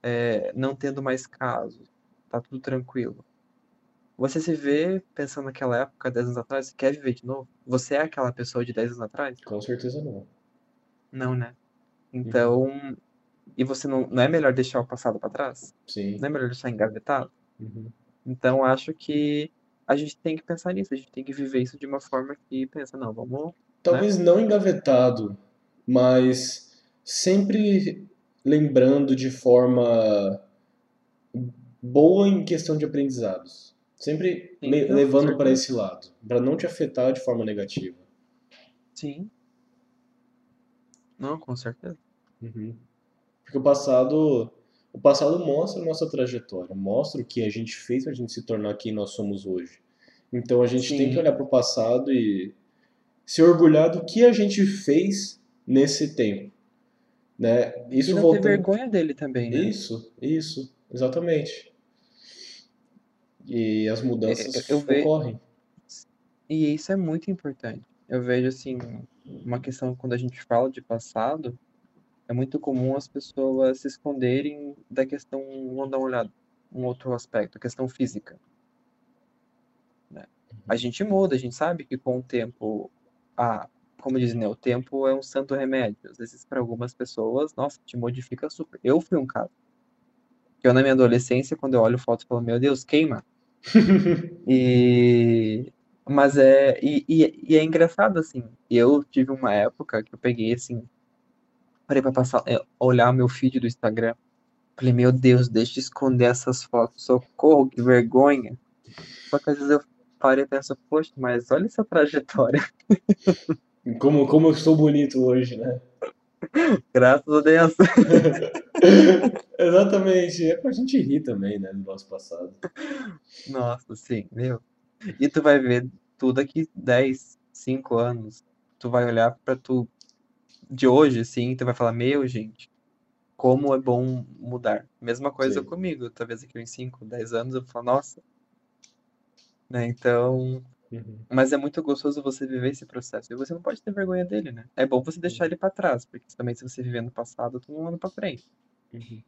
Speaker 2: é, não tendo mais casos, tá tudo tranquilo. Você se vê pensando naquela época, 10 anos atrás, quer viver de novo? Você é aquela pessoa de 10 anos atrás?
Speaker 1: Com certeza não.
Speaker 2: Não, né? Então, uhum. e você não, não é melhor deixar o passado para trás?
Speaker 1: Sim.
Speaker 2: Não é melhor deixar engavetado?
Speaker 1: Uhum.
Speaker 2: Então, acho que a gente tem que pensar nisso, a gente tem que viver isso de uma forma que pensa, não, vamos.
Speaker 1: Talvez né? não engavetado, mas sempre lembrando de forma boa em questão de aprendizados. Sempre levando para esse lado, para não te afetar de forma negativa.
Speaker 2: Sim. Não, com certeza.
Speaker 1: Uhum. Porque o passado, o passado mostra a nossa trajetória, mostra o que a gente fez para a gente se tornar quem nós somos hoje. Então a gente Sim. tem que olhar para o passado e se orgulhar do que a gente fez nesse tempo. Né?
Speaker 2: E
Speaker 1: Isso
Speaker 2: não ter
Speaker 1: voltando.
Speaker 2: vergonha dele também, né?
Speaker 1: Isso, isso, exatamente. E as mudanças
Speaker 2: Eu, eu vejo.
Speaker 1: ocorrem.
Speaker 2: E isso é muito importante. Eu vejo, assim, uma questão quando a gente fala de passado, é muito comum as pessoas se esconderem da questão, vamos dar uma olhada, um outro aspecto, a questão física. né? A gente muda, a gente sabe que com o tempo, a, como dizem, né, o tempo é um santo remédio. Às vezes, para algumas pessoas, nossa, te modifica super. Eu fui um caso. Eu, na minha adolescência, quando eu olho fotos, falo, meu Deus, queima. E... Mas é... E, e, e é engraçado, assim. Eu tive uma época que eu peguei, assim... Parei pra passar, é, olhar meu feed do Instagram. Falei, meu Deus, deixa eu esconder essas fotos. Socorro, que vergonha. Só que às vezes eu parei e penso, poxa, mas olha essa trajetória.
Speaker 1: Como, como eu estou bonito hoje, né?
Speaker 2: Graças a Deus.
Speaker 1: Exatamente. É pra gente rir também, né, do nosso passado.
Speaker 2: Nossa, sim, meu. E tu vai ver tu daqui 10, 5 anos. Tu vai olhar pra tu de hoje, assim, tu vai falar, meu, gente, como é bom mudar. Mesma coisa
Speaker 1: Sim.
Speaker 2: comigo, talvez daqui uns 5, 10 anos eu vou falar, nossa. Né, então.
Speaker 1: Uhum.
Speaker 2: Mas é muito gostoso você viver esse processo. E você não pode ter vergonha dele, né? É bom você deixar ele pra trás, porque também se você viver no passado, tu não anda pra frente.
Speaker 1: Uhum.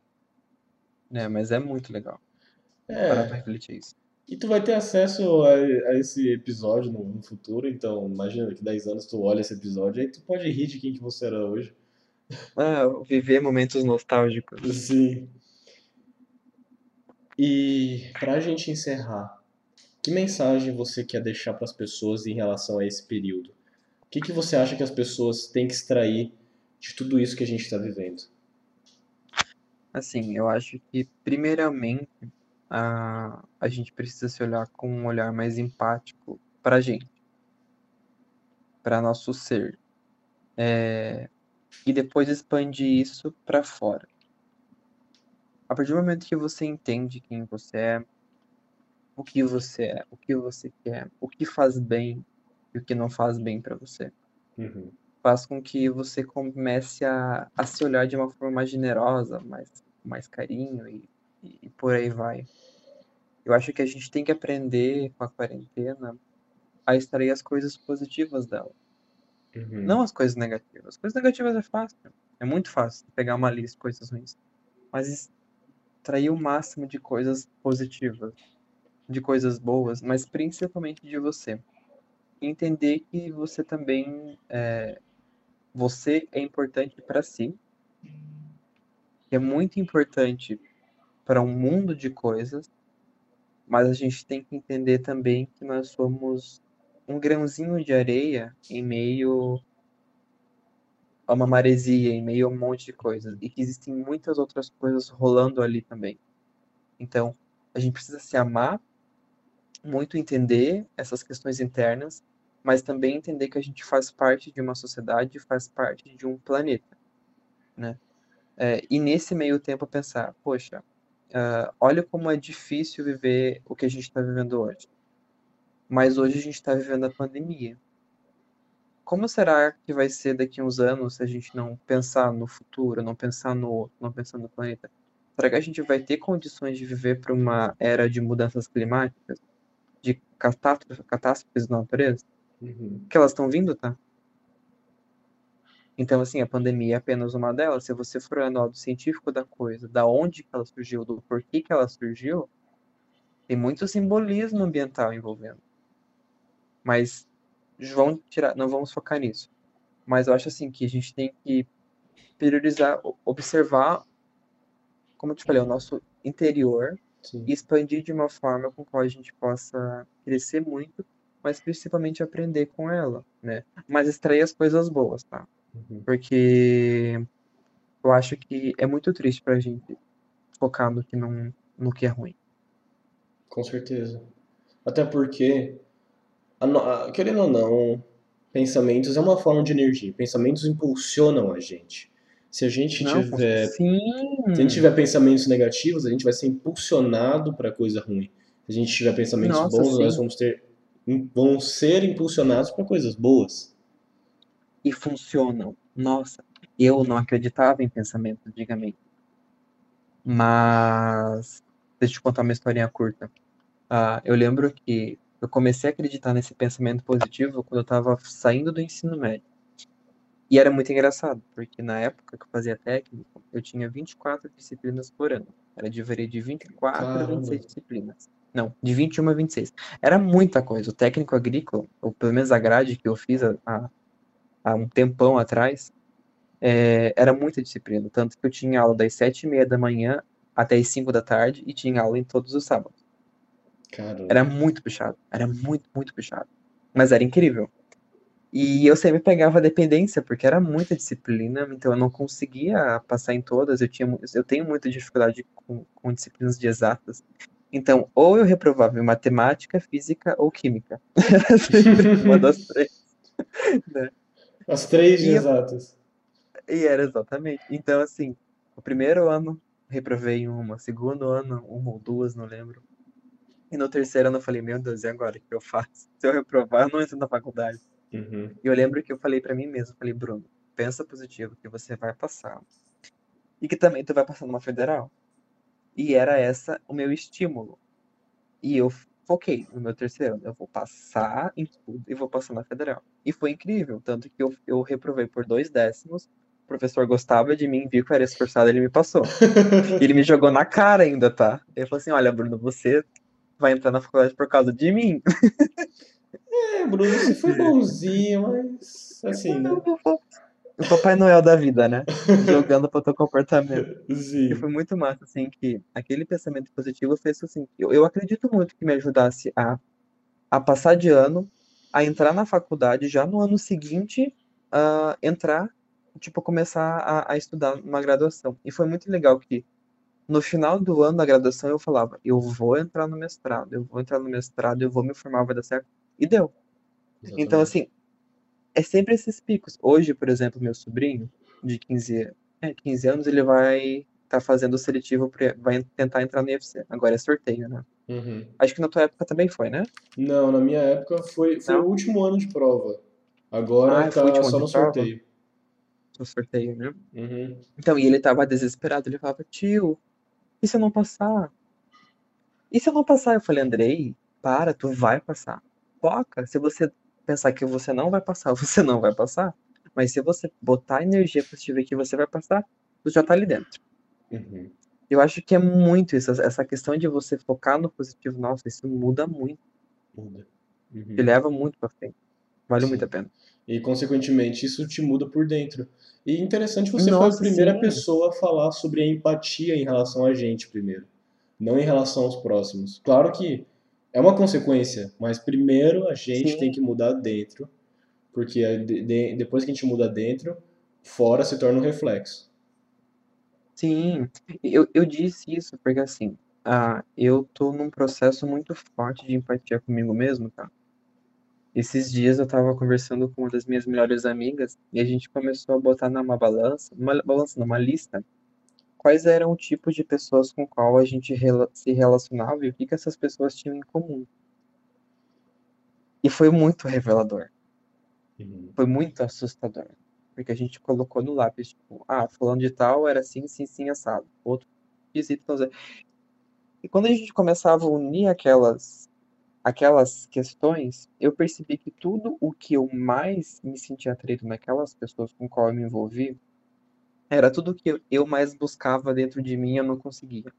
Speaker 2: Né? Mas é muito legal
Speaker 1: É,
Speaker 2: refletir isso.
Speaker 1: e tu vai ter acesso a, a esse episódio no, no futuro, então imagina que 10 anos tu olha esse episódio, aí tu pode rir de quem que você era hoje.
Speaker 2: Ah, viver momentos nostálgicos.
Speaker 1: Sim. E pra gente encerrar, que mensagem você quer deixar para as pessoas em relação a esse período? O que que você acha que as pessoas têm que extrair de tudo isso que a gente está vivendo?
Speaker 2: Assim, eu acho que, primeiramente, a, a gente precisa se olhar com um olhar mais empático pra gente, pra nosso ser. É, e depois expandir isso pra fora. A partir do momento que você entende quem você é, o que você é, o que você quer, o que faz bem e o que não faz bem pra você,
Speaker 1: Uhum.
Speaker 2: Faz com que você comece a, a se olhar de uma forma mais generosa, mais, mais carinho e, e, e por aí vai. Eu acho que a gente tem que aprender com a quarentena a extrair as coisas positivas dela,
Speaker 1: Uhum.
Speaker 2: não as coisas negativas. As coisas negativas é fácil, é muito fácil pegar uma lista de coisas ruins, mas extrair o máximo de coisas positivas, de coisas boas, mas principalmente de você. E entender que você também é, você é importante para si, é muito importante para um mundo de coisas, mas a gente tem que entender também que nós somos um grãozinho de areia em meio a uma maresia, em meio a um monte de coisas, e que existem muitas outras coisas rolando ali também. Então, a gente precisa se amar, muito entender essas questões internas, mas também entender que a gente faz parte de uma sociedade, faz parte de um planeta, né? É, e nesse meio tempo pensar, poxa, uh, olha como é difícil viver o que a gente está vivendo hoje. Mas hoje a gente está vivendo a pandemia. Como será que vai ser daqui a uns anos se a gente não pensar no futuro, não pensar no outro, não pensar no planeta? Será que a gente vai ter condições de viver para uma era de mudanças climáticas, de catástrofes, catástrofes na natureza?
Speaker 1: Uhum.
Speaker 2: Que elas estão vindo, tá? Então, assim, a pandemia é apenas uma delas. Se você for olhar no lado científico da coisa, da onde que ela surgiu, do porquê que ela surgiu, tem muito simbolismo ambiental envolvendo. Mas vão tirar, não vamos focar nisso. Mas eu acho assim que a gente tem que priorizar, observar, como eu te falei, o nosso interior
Speaker 1: Sim.
Speaker 2: e expandir de uma forma com qual a gente possa crescer muito, mas principalmente aprender com ela, né? Mas extrair as coisas boas, tá?
Speaker 1: Uhum.
Speaker 2: Porque eu acho que é muito triste pra gente focar no que não, no que é ruim.
Speaker 1: Com certeza. Até porque, a a- querendo ou não, pensamentos é uma forma de energia. Pensamentos impulsionam a gente. Se a gente
Speaker 2: Não,
Speaker 1: tiver,
Speaker 2: sim.
Speaker 1: se a gente tiver pensamentos negativos, a gente vai ser impulsionado para coisa ruim. Se a gente tiver pensamentos
Speaker 2: Nossa,
Speaker 1: bons, nós
Speaker 2: sim.
Speaker 1: vamos ter, vão ser impulsionados para coisas boas.
Speaker 2: E funcionam. Nossa. eu não acreditava em pensamento antigamente. Mas, deixa eu te contar uma historinha curta. Uh, eu lembro que eu comecei a acreditar nesse pensamento positivo quando eu estava saindo do ensino médio. E era muito engraçado, porque na época que eu fazia técnico, eu tinha 24 disciplinas por ano. Era de varia de 24 Caramba. a 26 disciplinas. Não, de 21 a 26. Era muita coisa. O técnico agrícola, ou pelo menos a grade que eu fiz há, há um tempão atrás, é, era muita disciplina. Tanto que eu tinha aula das 7 e meia da manhã até as 5 da tarde e tinha aula em todos os sábados. Caramba. Era muito puxado. Era muito, muito puxado. Mas era incrível. E eu sempre pegava dependência, porque era muita disciplina, então eu não conseguia passar em todas. Eu, tinha, eu tenho muita dificuldade com, com disciplinas de exatas. Então, ou eu reprovava em matemática, física ou química. Uma das três.
Speaker 1: né? As três e exatas.
Speaker 2: Eu... E era exatamente. Então, assim, o primeiro ano reprovei em uma, segundo ano, uma ou duas, não lembro. E no terceiro ano eu falei, meu Deus, e agora o que eu faço? Se eu reprovar, eu não entro na faculdade. Uhum. E eu lembro que eu falei para mim mesmo, falei, Bruno, pensa positivo que você vai passar. E que também tu vai passar numa federal. E era essa o meu estímulo. E eu foquei no meu terceiro ano. Eu vou passar em tudo e vou passar na federal. E foi incrível, tanto que eu, eu reprovei por dois décimos. O professor gostava de mim, viu que eu era esforçado, ele me passou. ele me jogou na cara ainda, tá? Ele falou assim: olha, Bruno, você vai entrar na faculdade por causa de mim.
Speaker 1: É, Bruno, você foi bonzinho, mas assim, né?
Speaker 2: O Papai Noel da vida, né? Jogando pro teu comportamento. Sim. E foi muito massa, assim, que aquele pensamento positivo fez assim. Eu, eu acredito muito que me ajudasse a, a passar de ano, a entrar na faculdade já no ano seguinte, a entrar, tipo, começar a, a estudar uma graduação. E foi muito legal que no final do ano da graduação eu falava, eu vou entrar no mestrado, eu vou entrar no mestrado, eu vou me formar, vai dar certo. E deu. Exatamente. Então, assim, é sempre esses picos. Hoje, por exemplo, meu sobrinho, de 15, é, 15 anos, ele vai estar tá fazendo o seletivo, vai tentar entrar no UFC. Agora é sorteio, né? Uhum. Acho que na tua época também foi, né?
Speaker 1: Não, na minha época foi, foi o último ano de prova. Agora ah, tá só no sorteio.
Speaker 2: No sorteio, né? Uhum. Então, e ele tava desesperado. Ele falava, tio, e se eu não passar? E se eu não passar? Eu falei, Andrei, para, tu vai passar. Foca. Se você pensar que você não vai passar, você não vai passar. Mas se você botar energia positiva que você vai passar, você já tá ali dentro. Uhum. Eu acho que é muito isso, essa questão de você focar no positivo, nossa, isso muda muito. Muda. Uhum. Te leva muito pra frente. Vale Sim. muito a pena.
Speaker 1: E, consequentemente, isso te muda por dentro. E interessante, você Nossa, foi a primeira sim. pessoa a falar sobre a empatia em relação a gente primeiro, não em relação aos próximos. Claro que é uma consequência, mas primeiro a gente sim. tem que mudar dentro, porque depois que a gente muda dentro, fora se torna um reflexo.
Speaker 2: Sim, eu, eu disse isso porque assim, ah, eu tô num processo muito forte de empatia comigo mesmo, tá? Esses dias eu tava conversando com uma das minhas melhores amigas e a gente começou a botar numa balança, uma balança, numa lista, quais eram o tipo de pessoas com qual a gente se relacionava e o que, que essas pessoas tinham em comum. E foi muito revelador. Uhum. Foi muito assustador. Porque a gente colocou no lápis, tipo, ah, falando de tal era assim, sim, sim, assado. Outro então, e quando a gente começava a unir aquelas aquelas questões, eu percebi que tudo o que eu mais me sentia atraído naquelas pessoas com qual eu me envolvi era tudo que eu mais buscava dentro de mim eu não conseguia.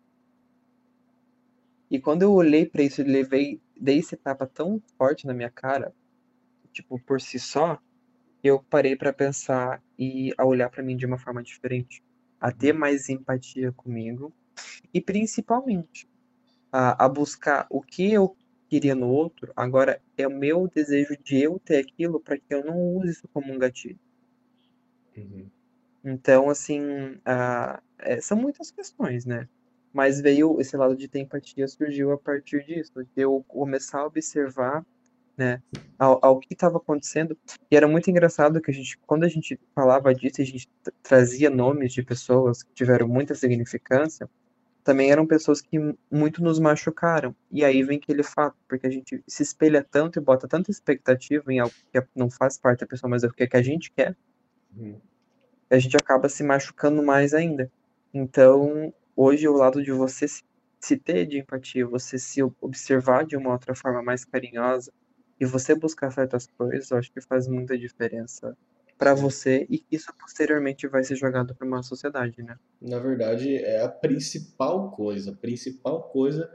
Speaker 2: E quando eu olhei para isso e levei, dei esse tapa tão forte na minha cara, tipo, por si só, eu parei para pensar e a olhar para mim de uma forma diferente, a ter mais empatia comigo e principalmente a, a buscar o que eu queria no outro, agora é o meu desejo de eu ter aquilo para que eu não use isso como um gatilho. Uhum. Então, assim, é, são muitas questões, né? Mas veio esse lado de ter empatia surgiu a partir disso, de eu começar a observar, né, ao, ao que estava acontecendo. E era muito engraçado que a gente, quando a gente falava disso, a gente trazia nomes de pessoas que tiveram muita significância também eram pessoas que muito nos machucaram. E aí vem aquele fato, porque a gente se espelha tanto e bota tanta expectativa em algo que não faz parte da pessoa, mas é o que a gente quer. Uhum. A gente acaba se machucando mais ainda. Então, hoje, o lado de você se, ter de empatia, você se observar de uma outra forma mais carinhosa e você buscar certas coisas, eu acho que faz muita diferença para você e isso posteriormente vai ser jogado para uma sociedade, né?
Speaker 1: Na verdade, é a principal coisa. A principal coisa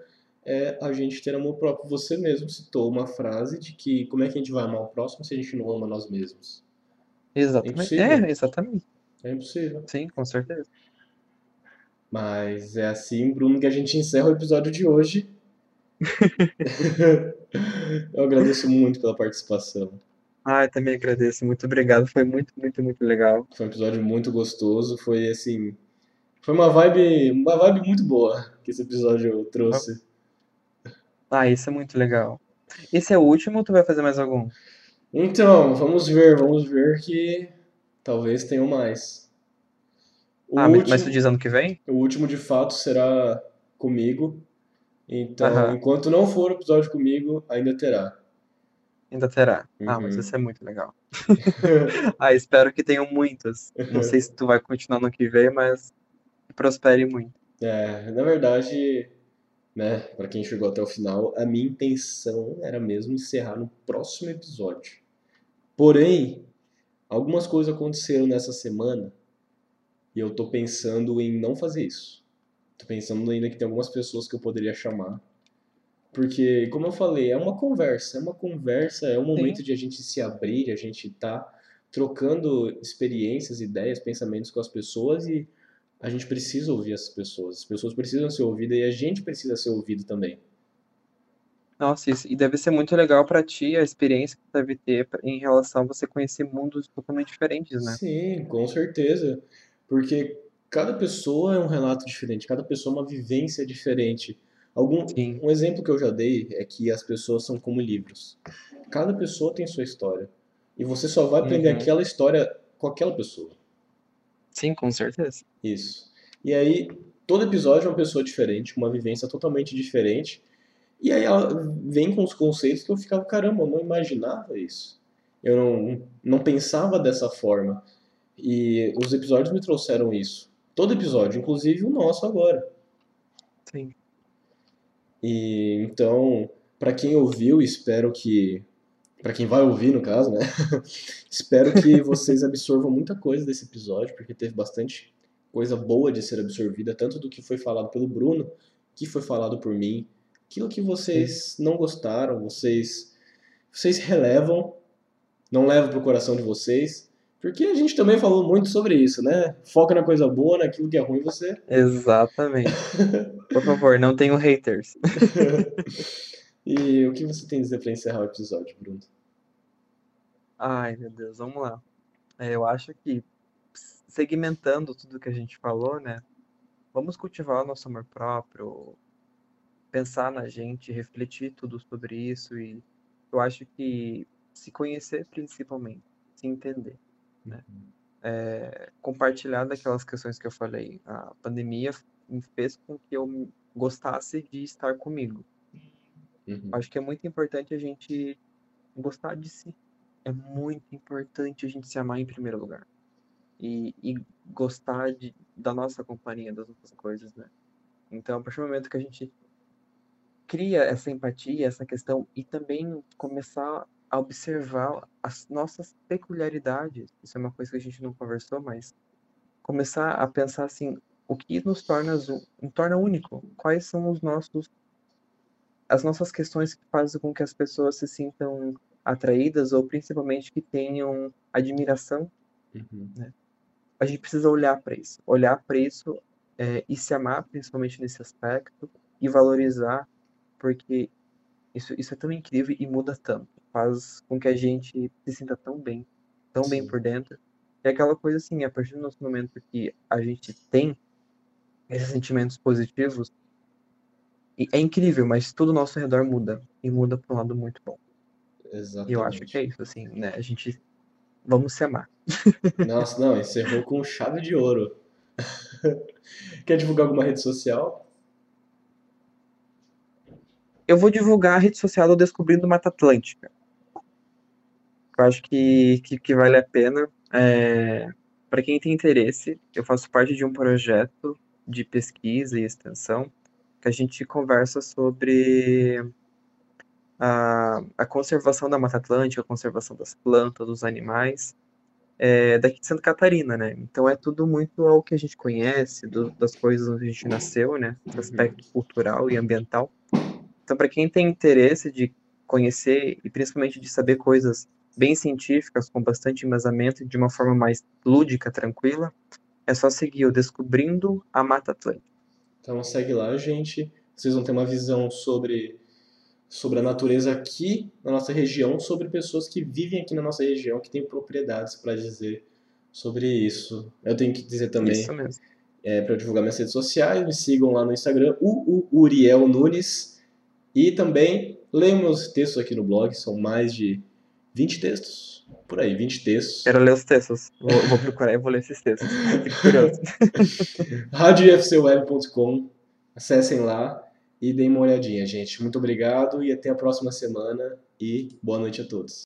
Speaker 1: é a gente ter amor próprio. Você mesmo citou uma frase de que como é que a gente vai amar o próximo se a gente não ama nós mesmos?
Speaker 2: Exatamente.
Speaker 1: É.
Speaker 2: É, exatamente.
Speaker 1: É impossível.
Speaker 2: Sim, com certeza.
Speaker 1: Mas é assim, Bruno, que a gente encerra o episódio de hoje. Eu agradeço muito pela participação.
Speaker 2: Ah, eu também agradeço. Muito obrigado. Foi muito, muito, muito legal.
Speaker 1: Foi um episódio muito gostoso. Foi assim. Foi uma vibe, uma vibe muito boa que esse episódio trouxe.
Speaker 2: Ah, isso é muito legal. Esse é o último ou tu vai fazer mais algum?
Speaker 1: Então, vamos ver, vamos ver que talvez tenham mais. O
Speaker 2: ah, mas-
Speaker 1: último,
Speaker 2: mas tu diz ano que vem?
Speaker 1: o último de fato será comigo. Então,
Speaker 2: Aham.
Speaker 1: enquanto não for o episódio comigo, ainda terá.
Speaker 2: Ainda terá. Ah, mas
Speaker 1: Uhum.
Speaker 2: isso é muito legal. Ah, espero que tenham muitos. Não sei se tu vai continuar no que vem, mas prospere muito.
Speaker 1: É, na verdade, né, para quem chegou até o final, a minha intenção era mesmo encerrar no próximo episódio. Porém, algumas coisas aconteceram nessa semana e eu tô pensando em não fazer isso. Tô pensando ainda que tem algumas pessoas que eu poderia chamar. Porque, como eu falei, é uma conversa, é uma conversa, é um momento de a gente se abrir, a gente tá trocando experiências, ideias, pensamentos com as pessoas e a gente precisa ouvir essas pessoas. As pessoas precisam ser ouvidas e a gente precisa ser ouvido também.
Speaker 2: Nossa, isso, e deve ser muito legal pra ti a experiência que deve ter em relação a você conhecer mundos totalmente diferentes, né?
Speaker 1: Sim, com certeza. Porque cada pessoa é um relato diferente, cada pessoa é uma vivência diferente. Algum,
Speaker 2: Sim.
Speaker 1: um exemplo que eu já dei é que as pessoas são como livros. Cada pessoa tem sua história. E você só vai aprender
Speaker 2: Uhum.
Speaker 1: aquela história com aquela pessoa.
Speaker 2: Sim, com certeza.
Speaker 1: Isso. E aí, todo episódio é uma pessoa diferente, uma vivência totalmente diferente. E aí ela vem com os conceitos que eu ficava, caramba, eu não imaginava isso. Eu não, não pensava dessa forma. E os episódios me trouxeram isso. Todo episódio, inclusive o nosso agora.
Speaker 2: Sim.
Speaker 1: E então, para quem ouviu, espero que para quem vai ouvir no caso, né? espero que vocês absorvam muita coisa desse episódio, porque teve bastante coisa boa de ser absorvida, tanto do que foi falado pelo Bruno, que foi falado por mim, aquilo que vocês não gostaram, vocês vocês relevam, não levam pro coração de vocês, porque a gente também falou muito sobre isso, né? Foca na coisa boa, naquilo que é ruim você
Speaker 2: Exatamente. Por favor, não tenham haters.
Speaker 1: E o que você tem a dizer para encerrar o episódio, Bruno?
Speaker 2: Ai, meu Deus, vamos lá. É, eu acho que segmentando tudo que a gente falou, né? Vamos cultivar o nosso amor próprio, pensar na gente, refletir tudo sobre isso e eu acho que se conhecer principalmente, se entender, né? É, compartilhar daquelas questões que eu falei. A pandemia fez com que eu gostasse de estar comigo.
Speaker 1: Uhum.
Speaker 2: Acho que é muito importante a gente gostar de si. É muito importante a gente se amar em primeiro lugar. E, e gostar de, da nossa companhia, das outras coisas, né? Então, a partir do momento que a gente cria essa empatia, essa questão, e também começar a observar as nossas peculiaridades, isso é uma coisa que a gente não conversou, mas começar a pensar assim, o que nos torna, nos torna único? Quais são os nossos as nossas questões que fazem com que as pessoas se sintam atraídas ou principalmente que tenham admiração,
Speaker 1: Uhum.
Speaker 2: a gente precisa olhar para isso, olhar para isso é, e se amar principalmente nesse aspecto e valorizar, porque isso, isso é tão incrível e muda tanto, faz com que a gente se sinta tão bem, tão bem
Speaker 1: Sim.
Speaker 2: por dentro. É aquela coisa assim, a partir do nosso momento que a gente tem esses sentimentos positivos, e é incrível, mas tudo ao nosso redor muda. E muda para um lado muito bom. E eu acho que é
Speaker 1: Exatamente.
Speaker 2: isso, assim, né? A gente. Vamos se amar.
Speaker 1: Nossa, não, encerrou com chave de ouro. Quer divulgar alguma rede social?
Speaker 2: Eu vou divulgar a rede social do Descobrindo Mata Atlântica. Eu acho que, que, que vale a pena. É, para quem tem interesse, eu faço parte de um projeto de pesquisa e extensão que a gente conversa sobre a, a conservação da Mata Atlântica, a conservação das plantas, dos animais, é, daqui de Santa Catarina, né? Então é tudo muito ao que a gente conhece, do, das coisas onde a gente nasceu, né? Esse aspecto cultural e ambiental. Então, para quem tem interesse de conhecer e principalmente de saber coisas bem científicas, com bastante embasamento de uma forma mais lúdica, tranquila, é só seguir o Descobrindo a Mata Atlântica.
Speaker 1: Então segue lá, gente. Vocês vão ter uma visão sobre, sobre a natureza aqui na nossa região, sobre pessoas que vivem aqui na nossa região, que têm propriedades para dizer sobre isso. Eu tenho que dizer também, é, para divulgar minhas redes sociais, me sigam lá no Instagram, o Uriel Nunes. E também leiam meus textos aqui no blog, são mais de 20 textos. Por aí, 20 textos.
Speaker 2: Quero ler os textos. Vou, vou procurar e vou ler esses textos. Fico curioso.
Speaker 1: radiofcweb.com. Acessem lá e deem uma olhadinha, gente. Muito obrigado e até a próxima semana. E boa noite a todos.